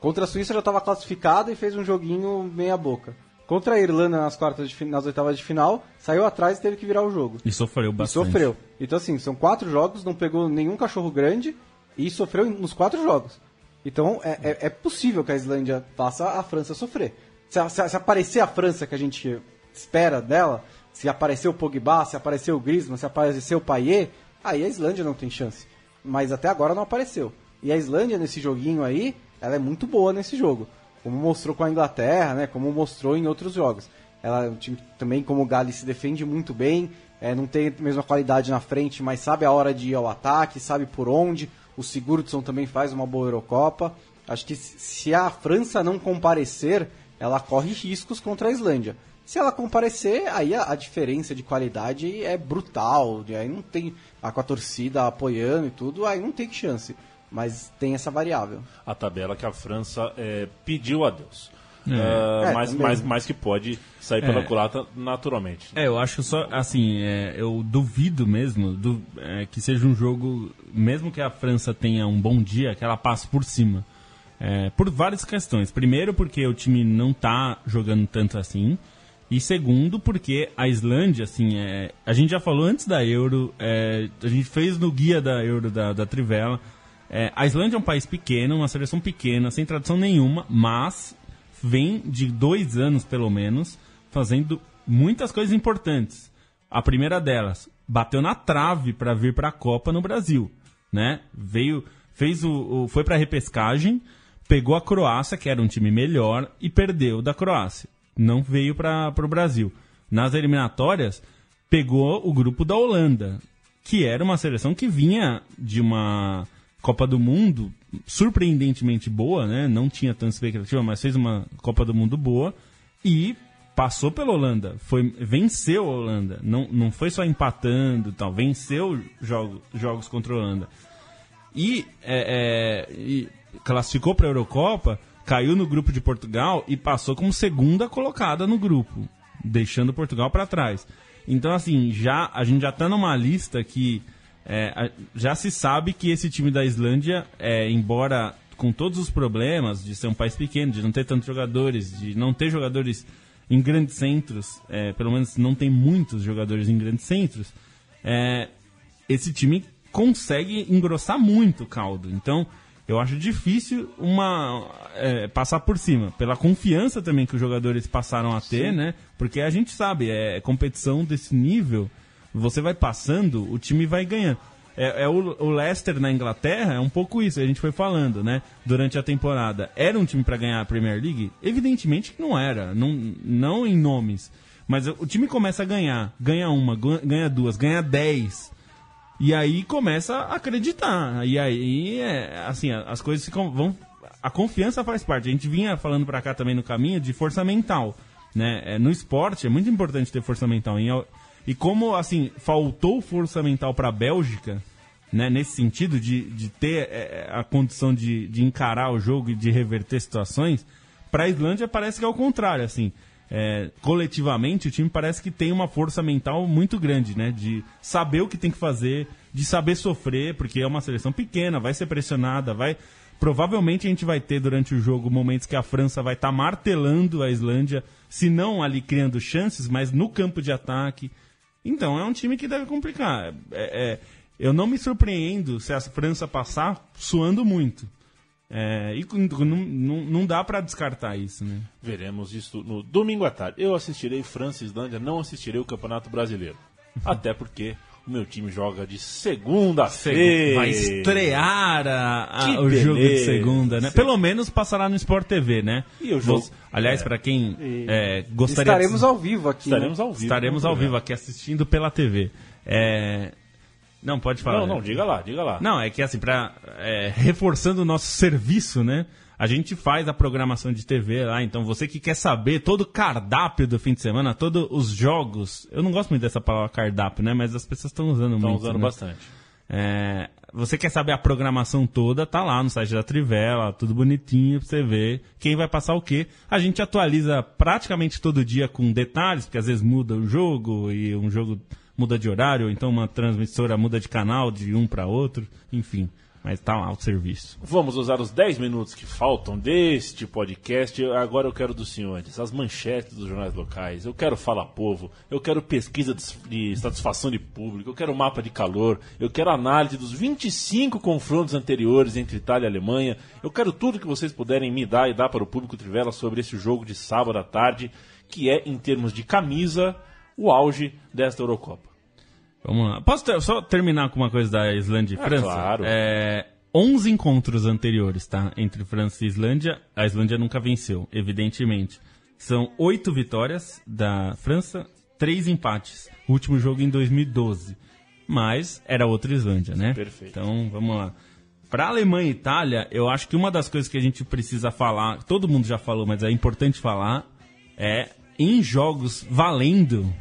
Contra a Suíça já estava classificado e fez um joguinho meia boca. Contra a Irlanda nas quartas de, nas oitavas de final, saiu atrás e teve que virar o jogo. E sofreu bastante. E sofreu. Então assim, são quatro jogos, não pegou nenhum cachorro grande e sofreu nos quatro jogos. Então é, é, é possível que a Islândia faça a França sofrer. Se, se, se, aparecer a França que a gente espera dela, se aparecer o Pogba, se aparecer o Griezmann, se aparecer o Payet, aí a Islândia não tem chance. Mas até agora não apareceu. E a Islândia nesse joguinho aí, ela é muito boa nesse jogo. Como mostrou com a Inglaterra, né? Como mostrou em outros jogos. Ela é um time também, como o Gales, se defende muito bem. É, não tem a mesma qualidade na frente, mas sabe a hora de ir ao ataque, sabe por onde. O Sigurdsson também faz uma boa Eurocopa. Acho que se a França não comparecer, ela corre riscos contra a Islândia. Se ela comparecer, aí a, a diferença de qualidade é brutal. Aí não tem. A, com a torcida apoiando e tudo, aí não tem chance. Mas tem essa variável. A tabela que a França é, pediu a Deus. É. Uh, é, mas, mas, mas que pode sair pela é. culata naturalmente. É, eu acho só, assim, é, eu duvido mesmo do, é, que seja um jogo, mesmo que a França tenha um bom dia, que ela passe por cima. É, por várias questões. Primeiro, porque o time não está jogando tanto assim. E segundo, porque a Islândia, assim, é, a gente já falou antes da Euro, a gente fez no guia da Euro da, da Trivela é, a Islândia é um país pequeno, uma seleção pequena, sem tradição nenhuma, mas vem de dois anos, pelo menos, fazendo muitas coisas importantes. A primeira delas, bateu na trave para vir para a Copa no Brasil, né? Veio, fez o, o foi para repescagem, pegou a Croácia, que era um time melhor, e perdeu da Croácia. Não veio para o Brasil. Nas eliminatórias, pegou o grupo da Holanda, que era uma seleção que vinha de uma Copa do Mundo surpreendentemente boa, né? Não tinha tanta expectativa, mas fez uma Copa do Mundo boa e passou pela Holanda, foi venceu a Holanda, não, não foi só empatando, tal, venceu jogo, jogos contra a Holanda e, é, é, e classificou para a Eurocopa, caiu no grupo de Portugal e passou como segunda colocada no grupo, deixando Portugal para trás. Então assim, já a gente já está numa lista que é, já se sabe que esse time da Islândia, é, embora com todos os problemas de ser um país pequeno, de não ter tantos jogadores, de não ter jogadores em grandes centros, é, pelo menos não tem muitos jogadores em grandes centros, é, esse time consegue engrossar muito o caldo. Então, eu acho difícil uma é, passar por cima, pela confiança também que os jogadores passaram a ter, Sim. né? Porque a gente sabe, é competição desse nível você vai passando, o time vai ganhando. É, é o, o, Leicester na Inglaterra é um pouco isso, a gente foi falando, né? Durante a temporada. Era um time para ganhar a Premier League? Evidentemente que não era, não, não em nomes. Mas o time começa a ganhar, ganha uma, ganha duas, ganha dez. E aí começa a acreditar. E aí, é, assim, as coisas ficam, vão. A confiança faz parte. A gente vinha falando para cá também no caminho de força mental. Né? É, no esporte é muito importante ter força mental. Em, e como, assim, faltou força mental para a Bélgica, né, nesse sentido de, de ter é, é, a condição de, de encarar o jogo e de reverter situações, para a Islândia parece que é o contrário, assim. É, coletivamente, o time parece que tem uma força mental muito grande, né? De saber o que tem que fazer, de saber sofrer, porque é uma seleção pequena, vai ser pressionada, vai. Provavelmente a gente vai ter durante o jogo momentos que a França vai estar tá martelando a Islândia, se não ali criando chances, mas no campo de ataque. Então é um time que deve complicar. É, é, eu não me surpreendo se a França passar suando muito. É, e não, não, não dá para descartar isso, né? Veremos isso no domingo à tarde. Eu assistirei França e Islândia, não assistirei o Campeonato Brasileiro. [LAUGHS] Até porque O meu time joga de segunda-feira. Vai estrear a- a- o jogo de beleza. segunda, né? Pelo menos passará no Sport TV, né? E o jogo- Vos- Aliás, é. pra quem é, gostaria Estaremos de... ao vivo aqui. né? Estaremos ao vivo. Estaremos ao vivo aqui assistindo pela TV. É... Não, pode falar. Não, não, diga lá, diga lá. Não, é que assim, pra, é, reforçando o nosso serviço, né? A gente faz a programação de TV lá, então você que quer saber todo o cardápio do fim de semana, todos os jogos. Eu não gosto muito dessa palavra cardápio, né? Mas as pessoas estão usando Estão muito. usando né? bastante. É, você quer saber a programação toda, tá lá no site da Trivela, tudo bonitinho pra você ver quem vai passar o quê. A gente atualiza praticamente todo dia com detalhes, porque às vezes muda o jogo e um jogo muda de horário, ou então uma transmissora muda de canal de um para outro, enfim. Mas tá lá o serviço. Vamos usar os 10 minutos que faltam deste podcast. Agora eu quero dos senhores as manchetes dos jornais locais. Eu quero Fala Povo. Eu quero pesquisa de satisfação de público. Eu quero mapa de calor. Eu quero análise dos 25 confrontos anteriores entre Itália e Alemanha. Eu quero tudo que vocês puderem me dar e dar para o público Trivela sobre esse jogo de sábado à tarde, que é, em termos de camisa, o auge desta Eurocopa. Vamos lá. Posso ter- só terminar com uma coisa da Islândia e Ah, França? claro. É, 11 encontros anteriores, tá? Entre França e Islândia. A Islândia nunca venceu, evidentemente. São oito vitórias da França, três empates. O último jogo em 2012. Mas era outra Islândia, né? Perfeito. Então, vamos lá. Para Alemanha e Itália, eu acho que uma das coisas que a gente precisa falar, todo mundo já falou, mas é importante falar, é em jogos valendo,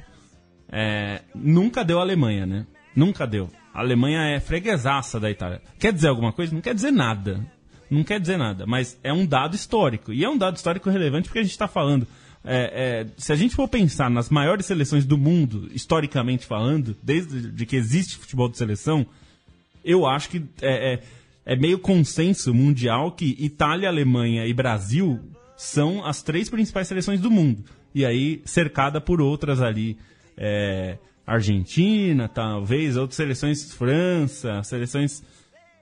é, nunca deu a Alemanha, né? Nunca deu. A Alemanha é freguesaça da Itália. Quer dizer alguma coisa? Não quer dizer nada. Não quer dizer nada, mas é um dado histórico. E é um dado histórico relevante porque a gente está falando. é, é, se a gente for pensar nas maiores seleções do mundo, historicamente falando, desde de que existe futebol de seleção, eu acho que é, é, é meio consenso mundial que Itália, Alemanha e Brasil são as três principais seleções do mundo. E aí, cercada por outras ali. É, Argentina, talvez, outras seleções, França, seleções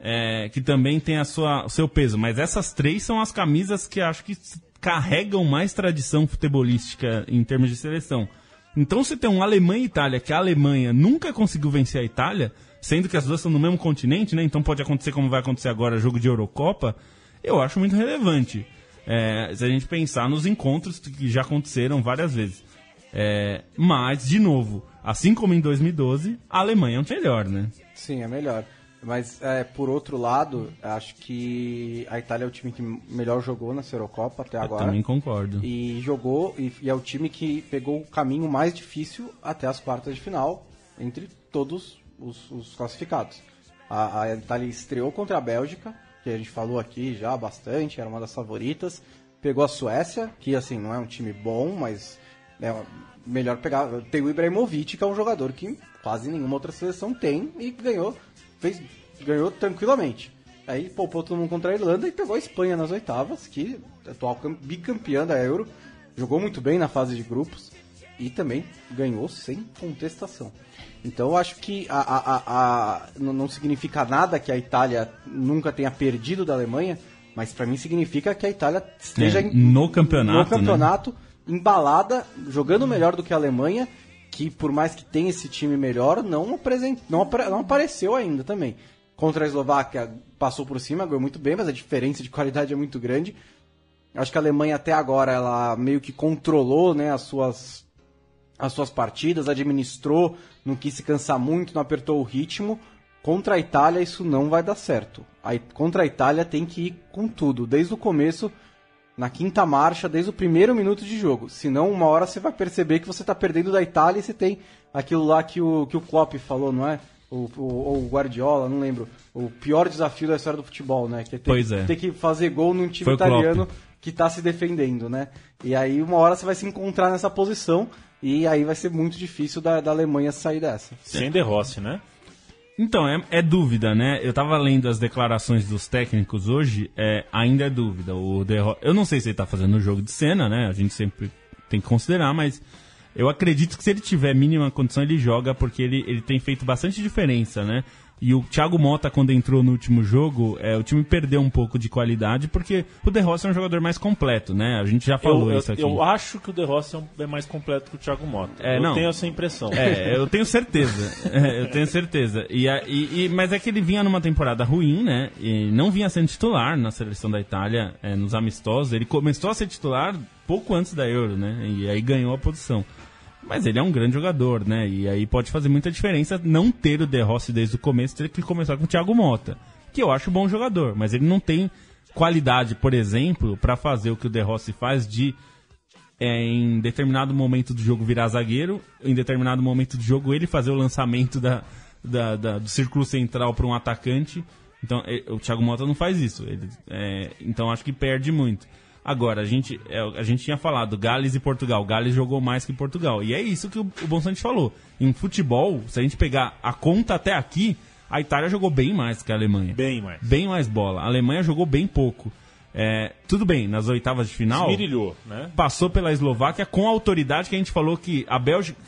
é, que também têm a sua, o seu peso. Mas essas três são as camisas que acho que carregam mais tradição futebolística em termos de seleção. Então, se tem um Alemanha e Itália, que a Alemanha nunca conseguiu vencer a Itália, sendo que as duas estão no mesmo continente, né? Então pode acontecer como vai acontecer agora, jogo de Eurocopa, eu acho muito relevante. É, se a gente pensar nos encontros que já aconteceram várias vezes. É, mas, de novo, assim como em 2012, a Alemanha é melhor, né? Sim, é melhor. Mas, é, por outro lado, acho que a Itália é o time que melhor jogou nessa Eurocopa até Eu agora. também concordo. E jogou, e, e é o time que pegou o caminho mais difícil até as quartas de final, entre todos os, os classificados. A, a Itália estreou contra a Bélgica, que a gente falou aqui já bastante, era uma das favoritas. Pegou a Suécia, que assim, não é um time bom, mas é melhor pegar. Tem o Ibrahimovic, que é um jogador que quase nenhuma outra seleção tem, e ganhou, fez, ganhou tranquilamente. Aí poupou todo mundo contra a Irlanda e pegou a Espanha nas oitavas, que é atual cam- bicampeã da Euro, jogou muito bem na fase de grupos e também ganhou sem contestação. Então eu acho que a, a- a- não significa nada que a Itália nunca tenha perdido da Alemanha, mas para mim significa que a Itália esteja É, no campeonato, no campeonato embalada, jogando melhor do que a Alemanha, que por mais que tenha esse time melhor, não, apresent... não, apare- não apareceu ainda também. Contra a Eslováquia passou por cima, ganhou muito bem, mas a diferença de qualidade é muito grande. Acho que a Alemanha até agora ela meio que controlou né, as suas as suas partidas, administrou, não quis se cansar muito, não apertou o ritmo. Contra a Itália isso não vai dar certo. A, contra a Itália tem que ir com tudo, desde o começo, na quinta marcha, desde o primeiro minuto de jogo. Senão, uma hora você vai perceber que você está perdendo da Itália e você tem aquilo lá que o, que o Klopp falou, não é? O, o, ou o Guardiola, não lembro. O pior desafio da história do futebol, né? Que é ter, Pois é. ter que fazer gol num time Foi italiano que tá se defendendo, né? E aí uma hora você vai se encontrar nessa posição e aí vai ser muito difícil da, da Alemanha sair dessa. Sem De Rossi, né? Então, é, é dúvida, né? Eu tava lendo as declarações dos técnicos hoje, é, ainda é dúvida. O De Ro- Eu não sei se ele tá fazendo um jogo de cena, né? A gente sempre tem que considerar, mas eu acredito que se ele tiver mínima condição, ele joga, porque ele, ele tem feito bastante diferença, né? E o Thiago Mota, quando entrou no último jogo, é, o time perdeu um pouco de qualidade, porque o De Rossi é um jogador mais completo, né? A gente já falou eu, isso aqui. Eu acho que o De Rossi é, é mais completo que o Thiago Mota. É, eu não. tenho essa impressão. É, eu tenho certeza. É, eu tenho certeza. E, e- e- mas é que ele vinha numa temporada ruim, né? E não vinha sendo titular na seleção da Itália, é, nos amistosos. Ele começou a ser titular pouco antes da Euro, né? E aí ganhou a posição. Mas ele é um grande jogador, né? E aí pode fazer muita diferença não ter o De Rossi desde o começo, ter que começar com o Thiago Mota, que eu acho bom jogador, mas ele não tem qualidade, por exemplo, para fazer o que o De Rossi faz de é, em determinado momento do jogo virar zagueiro, em determinado momento do jogo ele fazer o lançamento da, da- da- do círculo central para um atacante. Então é, o Thiago Mota não faz isso. Ele, é, então acho que perde muito. Agora, a gente, é, a gente tinha falado Gales e Portugal. Gales jogou mais que Portugal. E é isso que o, o Bonsante falou. Em futebol, se a gente pegar a conta até aqui, a Itália jogou bem mais que a Alemanha. Bem mais. Bem mais bola. A Alemanha jogou bem pouco. É, tudo bem, nas oitavas de final Esmirilhou, né? passou pela Eslováquia com a autoridade que a gente falou que a Bélgica,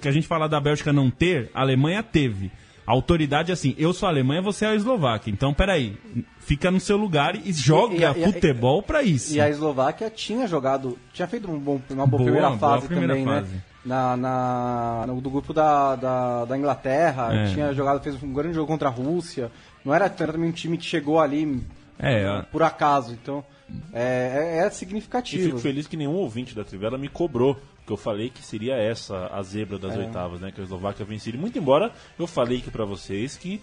que a gente fala da Bélgica não ter, a Alemanha teve. Autoridade é assim, eu sou a Alemanha, você é a Eslováquia. Então, peraí, fica no seu lugar e joga E a- e a- futebol pra isso. E a Eslováquia tinha jogado, tinha feito um bom- uma boa, Boa, primeira boa fase primeira também, fase. né? Na, na- no, do grupo da, da, da Inglaterra, É. tinha jogado, fez um grande jogo contra a Rússia. Não era também um time que chegou ali É, ó, por acaso, então é, é- é E significativo. fico feliz que nenhum ouvinte da Trivela me cobrou, porque eu falei que seria essa a zebra das oitavas, né? Que a Eslováquia venceria. Muito embora eu falei aqui pra vocês que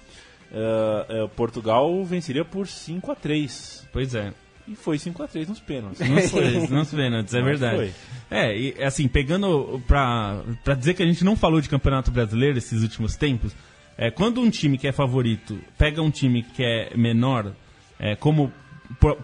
eh, eh, Portugal venceria por 5 a 3 pois é. E foi 5 a 3 nos pênaltis. Não foi, não se vê antes, é Mas verdade. foi. É, e assim, pegando pra, pra dizer que a gente não falou de campeonato brasileiro esses últimos tempos, é, quando um time que é favorito pega um time que é menor, é, como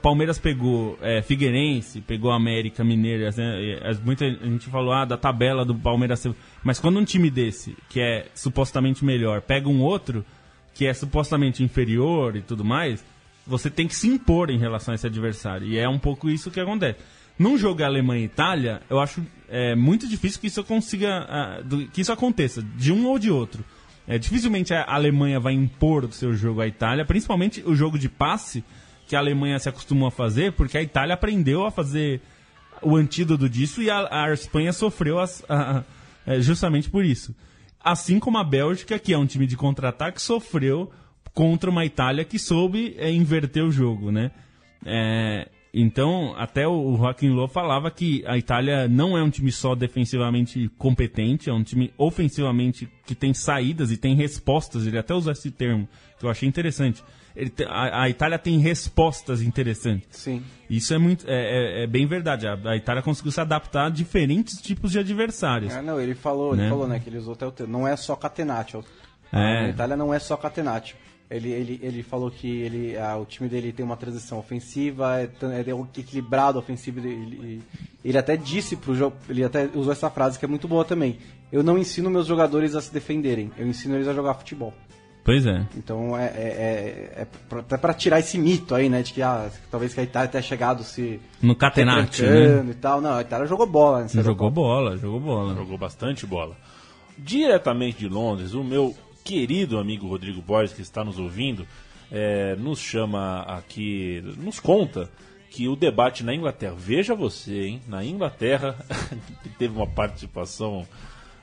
Palmeiras pegou é, Figueirense, pegou América Mineiro, né, muita gente falou ah, da tabela do Palmeiras, mas quando um time desse, que é supostamente melhor, pega um outro que é supostamente inferior e tudo mais, você tem que se impor em relação a esse adversário. E é um pouco isso que acontece. Num jogo Alemanha e Itália, eu acho é, muito difícil que isso consiga. que isso aconteça, de um ou de outro. É, dificilmente a Alemanha vai impor o seu jogo à Itália, principalmente o jogo de passe que a Alemanha se acostumou a fazer, porque a Itália aprendeu a fazer o antídoto disso e a, a Espanha sofreu as- a- é, justamente por isso. Assim como a Bélgica, que é um time de contra-ataque, sofreu contra uma Itália que soube é, inverter o jogo, né? É, então, até o o Joaquim Low falava que a Itália não é um time só defensivamente competente, é um time ofensivamente que tem saídas e tem respostas. Ele até usou esse termo, que eu achei interessante. A, a Itália tem respostas interessantes. Sim. Isso é muito é, é- é bem verdade. A, a Itália conseguiu se adaptar a diferentes tipos de adversários. É, não, ele falou, Né? ele falou, né, que ele usou até o termo. Não é só catenaccio. É. A Itália não é só catenaccio. Ele, ele, ele falou que ele, ah, o time dele tem uma transição ofensiva, é, é equilibrado ofensivo. Ele, ele, ele até disse pro jogo, ele até usou essa frase que é muito boa também. Eu não ensino meus jogadores a se defenderem, eu ensino eles a jogar futebol. Pois é. Então é, é, é, é pra- até pra tirar esse mito aí, né, de que ah, talvez que a Itália tenha chegado se No Catenaccio, né? e tal. Não, a Itália jogou bola nessa Jogou bola, jogou bola. Jogou bastante bola. Diretamente de Londres, o meu querido amigo Rodrigo Borges, que está nos ouvindo, eh, nos chama aqui, nos conta que o debate na Inglaterra, veja você, hein, na Inglaterra, [LAUGHS] que teve uma participação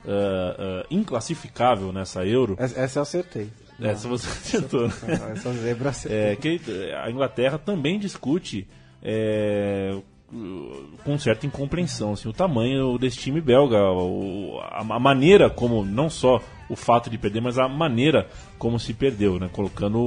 ah, ah, inclassificável nessa Euro. Essa, essa eu acertei. Essa você acertou. né? Essa zebra. É, que a Inglaterra também discute é, com certa incompreensão assim, o tamanho desse time belga, o- a, a maneira como, não só o fato de perder, mas a maneira como se perdeu, né? colocando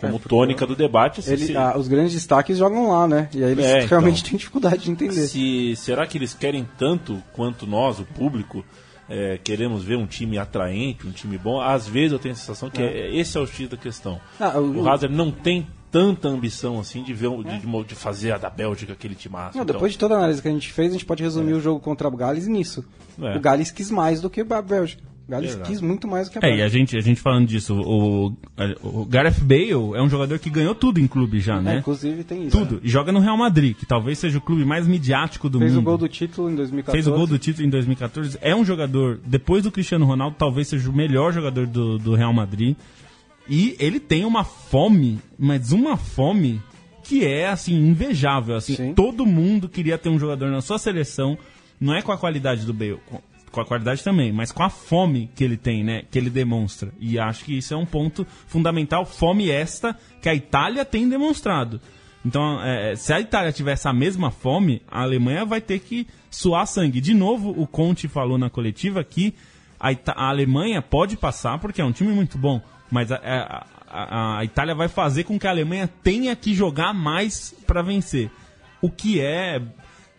como porque tônica do debate. assim, Ele- se, ah, os grandes destaques jogam lá, né? E aí eles É, então. realmente têm dificuldade de entender. se- será que eles querem tanto quanto nós, o público, é, queremos ver um time atraente, um time bom? Às vezes eu tenho a sensação que é- esse é o X da questão. Ah, o- o Hazard não tem tanta ambição assim de ver um- de, fazer a da Bélgica aquele timaço. Não, então. depois de toda a análise que a gente fez, a gente pode resumir o jogo contra o Gales nisso. É. O Gales quis mais do que a Bélgica. O Gales Exato. quis muito mais do que a É, e a gente, a gente falando disso, o, o Gareth Bale é um jogador que ganhou tudo em clube já, É, né? inclusive tem isso. Tudo. E joga no Real Madrid, que talvez seja o clube mais midiático do Fez mundo. o gol do título em 2014. Fez o gol do título em 2014. É um jogador, depois do Cristiano Ronaldo, talvez seja o melhor jogador do, do Real Madrid. E ele tem uma fome, mas uma fome que é assim invejável, assim, Sim. todo mundo queria ter um jogador na sua seleção, não é com a qualidade do Bale, com, a qualidade também, mas com a fome que ele tem, né, que ele demonstra. E acho que isso é um ponto fundamental, fome esta que a Itália tem demonstrado. Então, é, se a Itália tiver essa mesma fome, a Alemanha vai ter que suar sangue. De novo, o Conte falou na coletiva que a, Ita- a Alemanha pode passar porque é um time muito bom, mas a, a- a- a Itália vai fazer com que a Alemanha tenha que jogar mais para vencer. O que é,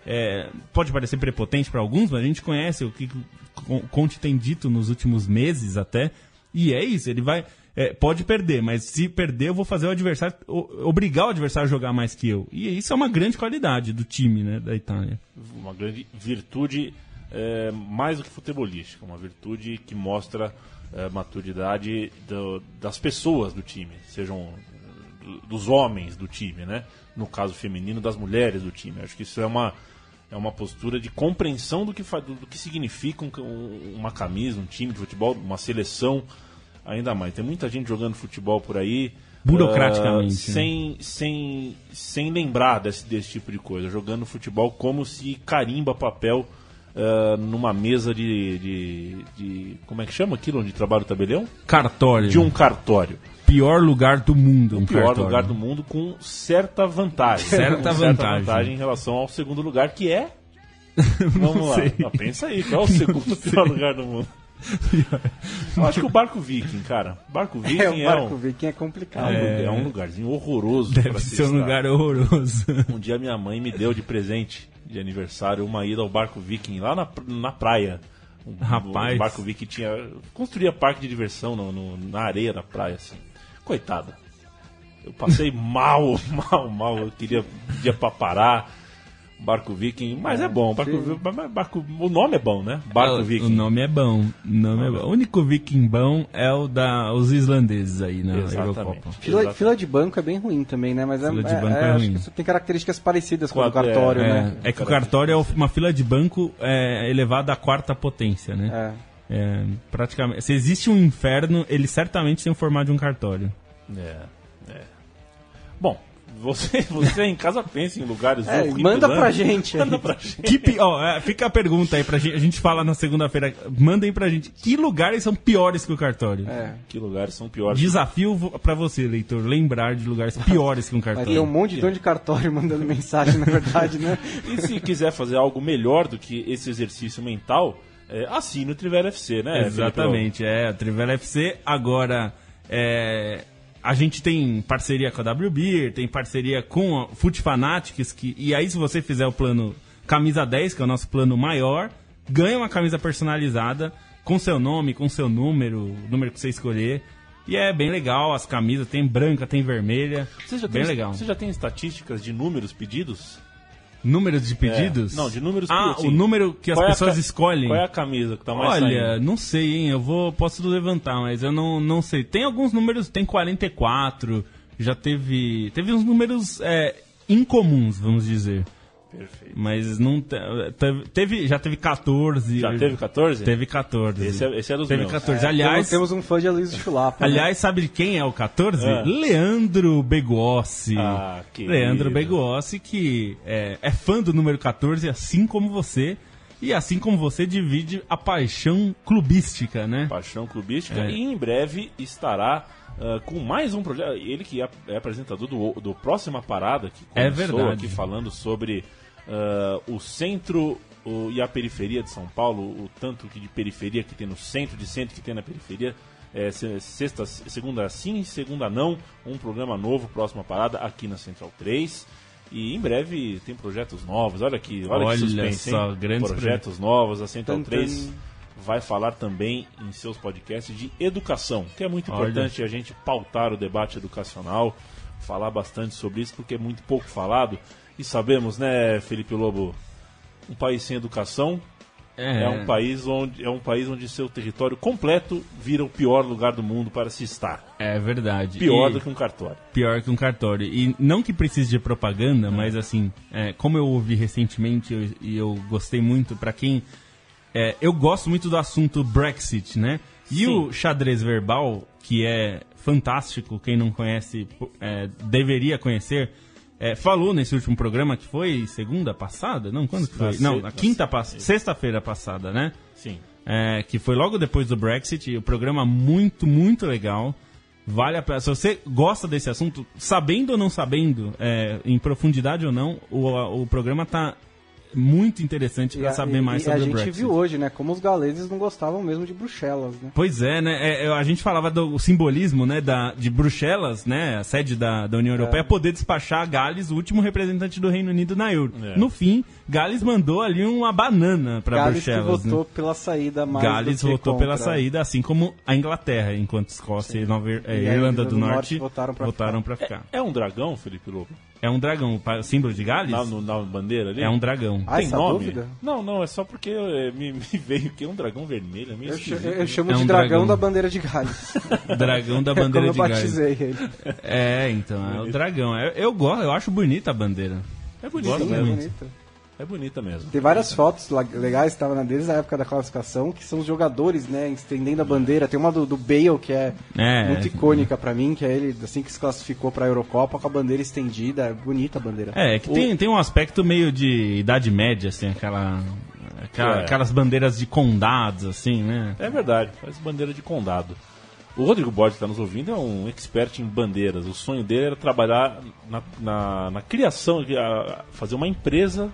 é, pode parecer prepotente para alguns, mas a gente conhece o que Conte tem dito nos últimos meses até, e é isso. Ele vai é, pode perder, mas se perder eu vou fazer o adversário obrigar o adversário a jogar mais que eu. E isso é uma grande qualidade do time, né, da Itália. uma grande virtude é, mais do que futebolística, uma virtude que mostra é, maturidade do- das pessoas do time, sejam dos homens do time, né? No caso feminino, das mulheres do time. Acho que isso é uma é uma postura de compreensão do que do, que significa um- um- uma camisa, um time de futebol, uma seleção, ainda mais. Tem muita gente jogando futebol por aí Burocraticamente, ah, né? sem, sem, sem lembrar desse, desse tipo de coisa, jogando futebol como se carimba papel ah, numa mesa de, de, de- Como é que chama aquilo onde trabalha o tabelião? Cartório. De um cartório. Pior lugar do mundo, um O pior cartório. lugar do mundo com certa vantagem. Certa Com vantagem. em relação ao segundo lugar, que é. [LAUGHS] Vamos lá. Ah, pensa aí, qual é o segundo pior lugar do mundo? Eu acho que o Barco Viking, cara. Barco [LAUGHS] Viking É, é, o barco um, viking é é um complicado. lugar- é um lugarzinho horroroso. Deve ser um lugar horroroso. Um dia minha mãe me deu de presente de aniversário uma ida ao barco viking lá na, na praia. Um, Rapaz. O barco viking tinha. construía parque de diversão no, no- na areia da praia, assim. Coitada. Eu passei mal, [LAUGHS] mal, mal. Eu queria dia pra parar. Barco viking, mas é, bom. Barco, barco, o nome é bom, né? Barco É, o, viking. o nome é bom. O, nome é bom. o único viking bom é o da os islandeses aí na Exatamente. Eurocopa. Fila, Exatamente. fila de banco é bem ruim também, né? Mas é, Fila de é- banco é é, acho ruim. que isso tem características parecidas com o é, cartório, É, né? é que o cartório é uma fila de banco é, elevada à quarta potência, né? É. É, praticamente. Se existe um inferno, ele certamente tem o formato de um cartório. É, é. Bom, você, [LAUGHS] você em casa pensa em lugares É, manda pra gente. Manda pra gente. Que pi- é, fica a pergunta aí pra gente. A gente fala na segunda-feira. Mandem pra gente. Que lugares são piores que o cartório? É. Que lugares são piores? Desafio vo- pra você, leitor, lembrar de lugares piores que um cartório. ter um monte de dono de cartório mandando mensagem, na verdade, né? [LAUGHS] E se quiser fazer algo melhor do que esse exercício mental, é, assine o Trivela FC, né? Exatamente, é. A Trivela FC agora é, a gente tem parceria com a WBeer, tem parceria com a Foot Fanatics, que, e aí se você fizer o plano camisa 10, que é o nosso plano maior, ganha uma camisa personalizada com seu nome, com seu número, o número que você escolher. E é bem legal, as camisas tem branca, tem vermelha. Você já, bem tem, legal. você já tem estatísticas de números pedidos? Números de pedidos? É, não, de números Ah, assim, o número que as é pessoas escolhem. Qual é a camisa que tá mais Olha, saindo? não sei, hein? Eu vou, posso levantar, mas eu não, não sei. Tem alguns números, tem 44, já teve. Teve uns números é, incomuns, vamos dizer. Perfeito. Mas não. te- Teve, já teve 14. Já teve 14? Teve 14. Esse é, esse é dos Teve meus. 14. Temos, aliás, temos um fã de Aloysio Chulapa. né? aliás, sabe de quem é o 14? É. Leandro Begossi. Ah, querido. Leandro Begossi, que é, é fã do número 14, assim como você. E assim como você divide a paixão clubística, né? Paixão Clubística. É. E em breve estará ah, com mais um projeto. Ele que é, é apresentador do, do Próxima Parada, que É começou verdade. aqui falando sobre ah, o centro o- e a periferia de São Paulo, o tanto que de periferia que tem no centro, de centro que tem na periferia. É, se- sexta, segunda sim, segunda não. Um programa novo, Próxima Parada, aqui na Central 3. E em breve tem projetos novos. Olha aqui, olha, Olha que suspense, só, hein? grandes projetos novos. A Central Tan, tan. 3 vai falar também em seus podcasts de educação, que é muito Olha. importante a gente pautar o debate educacional, falar bastante sobre isso, porque é muito pouco falado. E sabemos, né, Felipe Lobo, um país sem educação é, um país onde é um país onde seu território completo vira o pior lugar do mundo para se estar. É verdade. Pior E- do que um cartório. pior que um cartório. E não que precise de propaganda, mas assim, é, como eu ouvi recentemente eu- e eu, gostei muito, pra quem. é, eu gosto muito do assunto Brexit, né? E Sim. o xadrez verbal, que é fantástico, quem não conhece é, deveria conhecer. É, falou nesse último programa que foi segunda passada? Não, quando que foi? Não, na quinta passada, sexta-feira passada, né? Sim. É, que foi logo depois do Brexit. O programa muito, muito legal. Vale a pena. Se você gosta desse assunto, sabendo ou não sabendo, é, em profundidade ou não, o, o programa tá muito interessante para a- saber e- mais e sobre a o gente Brexit. viu hoje, né? Como os galeses não gostavam mesmo de Bruxelas, né? Pois é, né? É, é, a gente falava do simbolismo, né, da, de Bruxelas, né, a sede da, da União Europeia, poder despachar Gales, o último representante do Reino Unido na Euro. É. No fim, Gales mandou ali uma banana para Gales que Bruxelas. votou né? pela saída mais Gales do que votou contra. pela saída, assim como a Inglaterra, enquanto Escócia e Nova é, E a Irlanda do Norte, votaram para ficar. É um dragão, Felipe Lobo? É um dragão, o símbolo de Gales Na, no- na bandeira ali? é um dragão. Ah, Tem essa nome? dúvida? Não, não, é só porque eh, me, [LAUGHS] me veio que é um dragão vermelho. É meio Eu, ch- eu né? chamo É de um dragão, dragão. da bandeira de Gales. [LAUGHS] Dragão da É como bandeira eu de Gales. batizei ele. É, então, é o dragão. Eu, eu gosto, eu acho bonita a bandeira. É bonita Gosto Sim, é mesmo. É bonita mesmo. Tem várias fotos la- legais, estava na deles na época da classificação, que são os jogadores, né, estendendo a bandeira. Tem uma do, do Bale, que é, É, muito é. icônica pra mim, que é ele, assim que se classificou pra Eurocopa, com a bandeira estendida. É bonita a bandeira. É, que tem, tem um aspecto meio de Idade Média, assim, aquela, aquela- É. aquelas bandeiras de condados, assim, né? É verdade, faz bandeira de condado. O Rodrigo Borges que está nos ouvindo é um expert em bandeiras. O sonho dele era trabalhar na, na, na criação, a- fazer uma empresa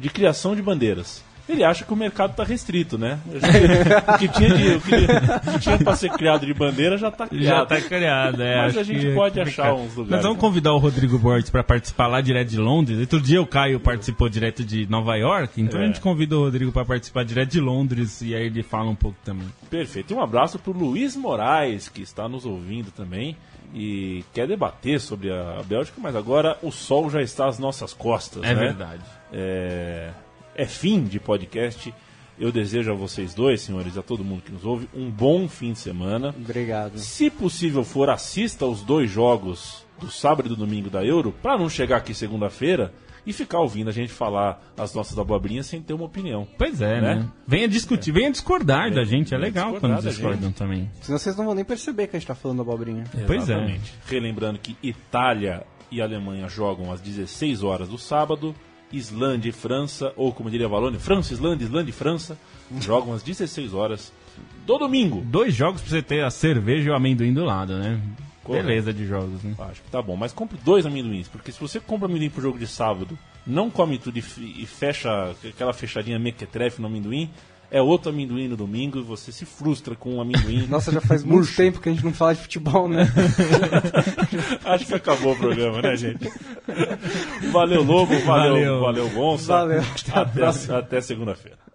de criação de bandeiras. Ele acha que o mercado está restrito, né? o que tinha de, o que, o que tinha para ser criado de bandeira já está Já criado. tá criado, é. Mas a gente que é pode achar uns lugares. Nós vamos convidar o Rodrigo Borges para participar lá direto de Londres. Outro dia o Caio participou direto de Nova York, então É. a gente convida o Rodrigo para participar direto de Londres e aí ele fala um pouco também. Perfeito. E um abraço para o Luiz Moraes, que está nos ouvindo também e quer debater sobre a Bélgica, mas agora o sol já está às nossas costas. É né? verdade. É, é fim de podcast. Eu desejo a vocês dois, senhores, a todo mundo que nos ouve, um bom fim de semana. Obrigado. Se possível for, assista os dois jogos do sábado e do domingo da Euro, para não chegar aqui segunda-feira e ficar ouvindo a gente falar as nossas abobrinhas sem ter uma opinião. Pois é, Né? né? Venha discutir, venha discordar da gente. É venha legal quando da discordam também. Senão vocês não vão nem perceber que a gente tá falando abobrinha. Pois é. Exatamente. Relembrando que Itália e Alemanha jogam às 16 horas do sábado, Islândia e França, ou como diria Valone, França, Islândia, Islândia e França, [LAUGHS] jogam às 16 horas do domingo. Dois jogos pra você ter a cerveja e o amendoim do lado, né? Correto. Beleza de jogos, né? Acho que tá bom, mas compre dois amendoins, porque se você compra amendoim pro jogo de sábado, não come tudo e, e fecha aquela fechadinha mequetrefe no amendoim, é outro amendoim no domingo e você se frustra com um amendoim. [LAUGHS] Nossa, já faz muito tempo que a gente não fala de futebol, né? [LAUGHS] Acho que acabou o programa, né, gente? Valeu, Lobo, valeu, Valeu. valeu, Gonça. Valeu. Até, até segunda-feira.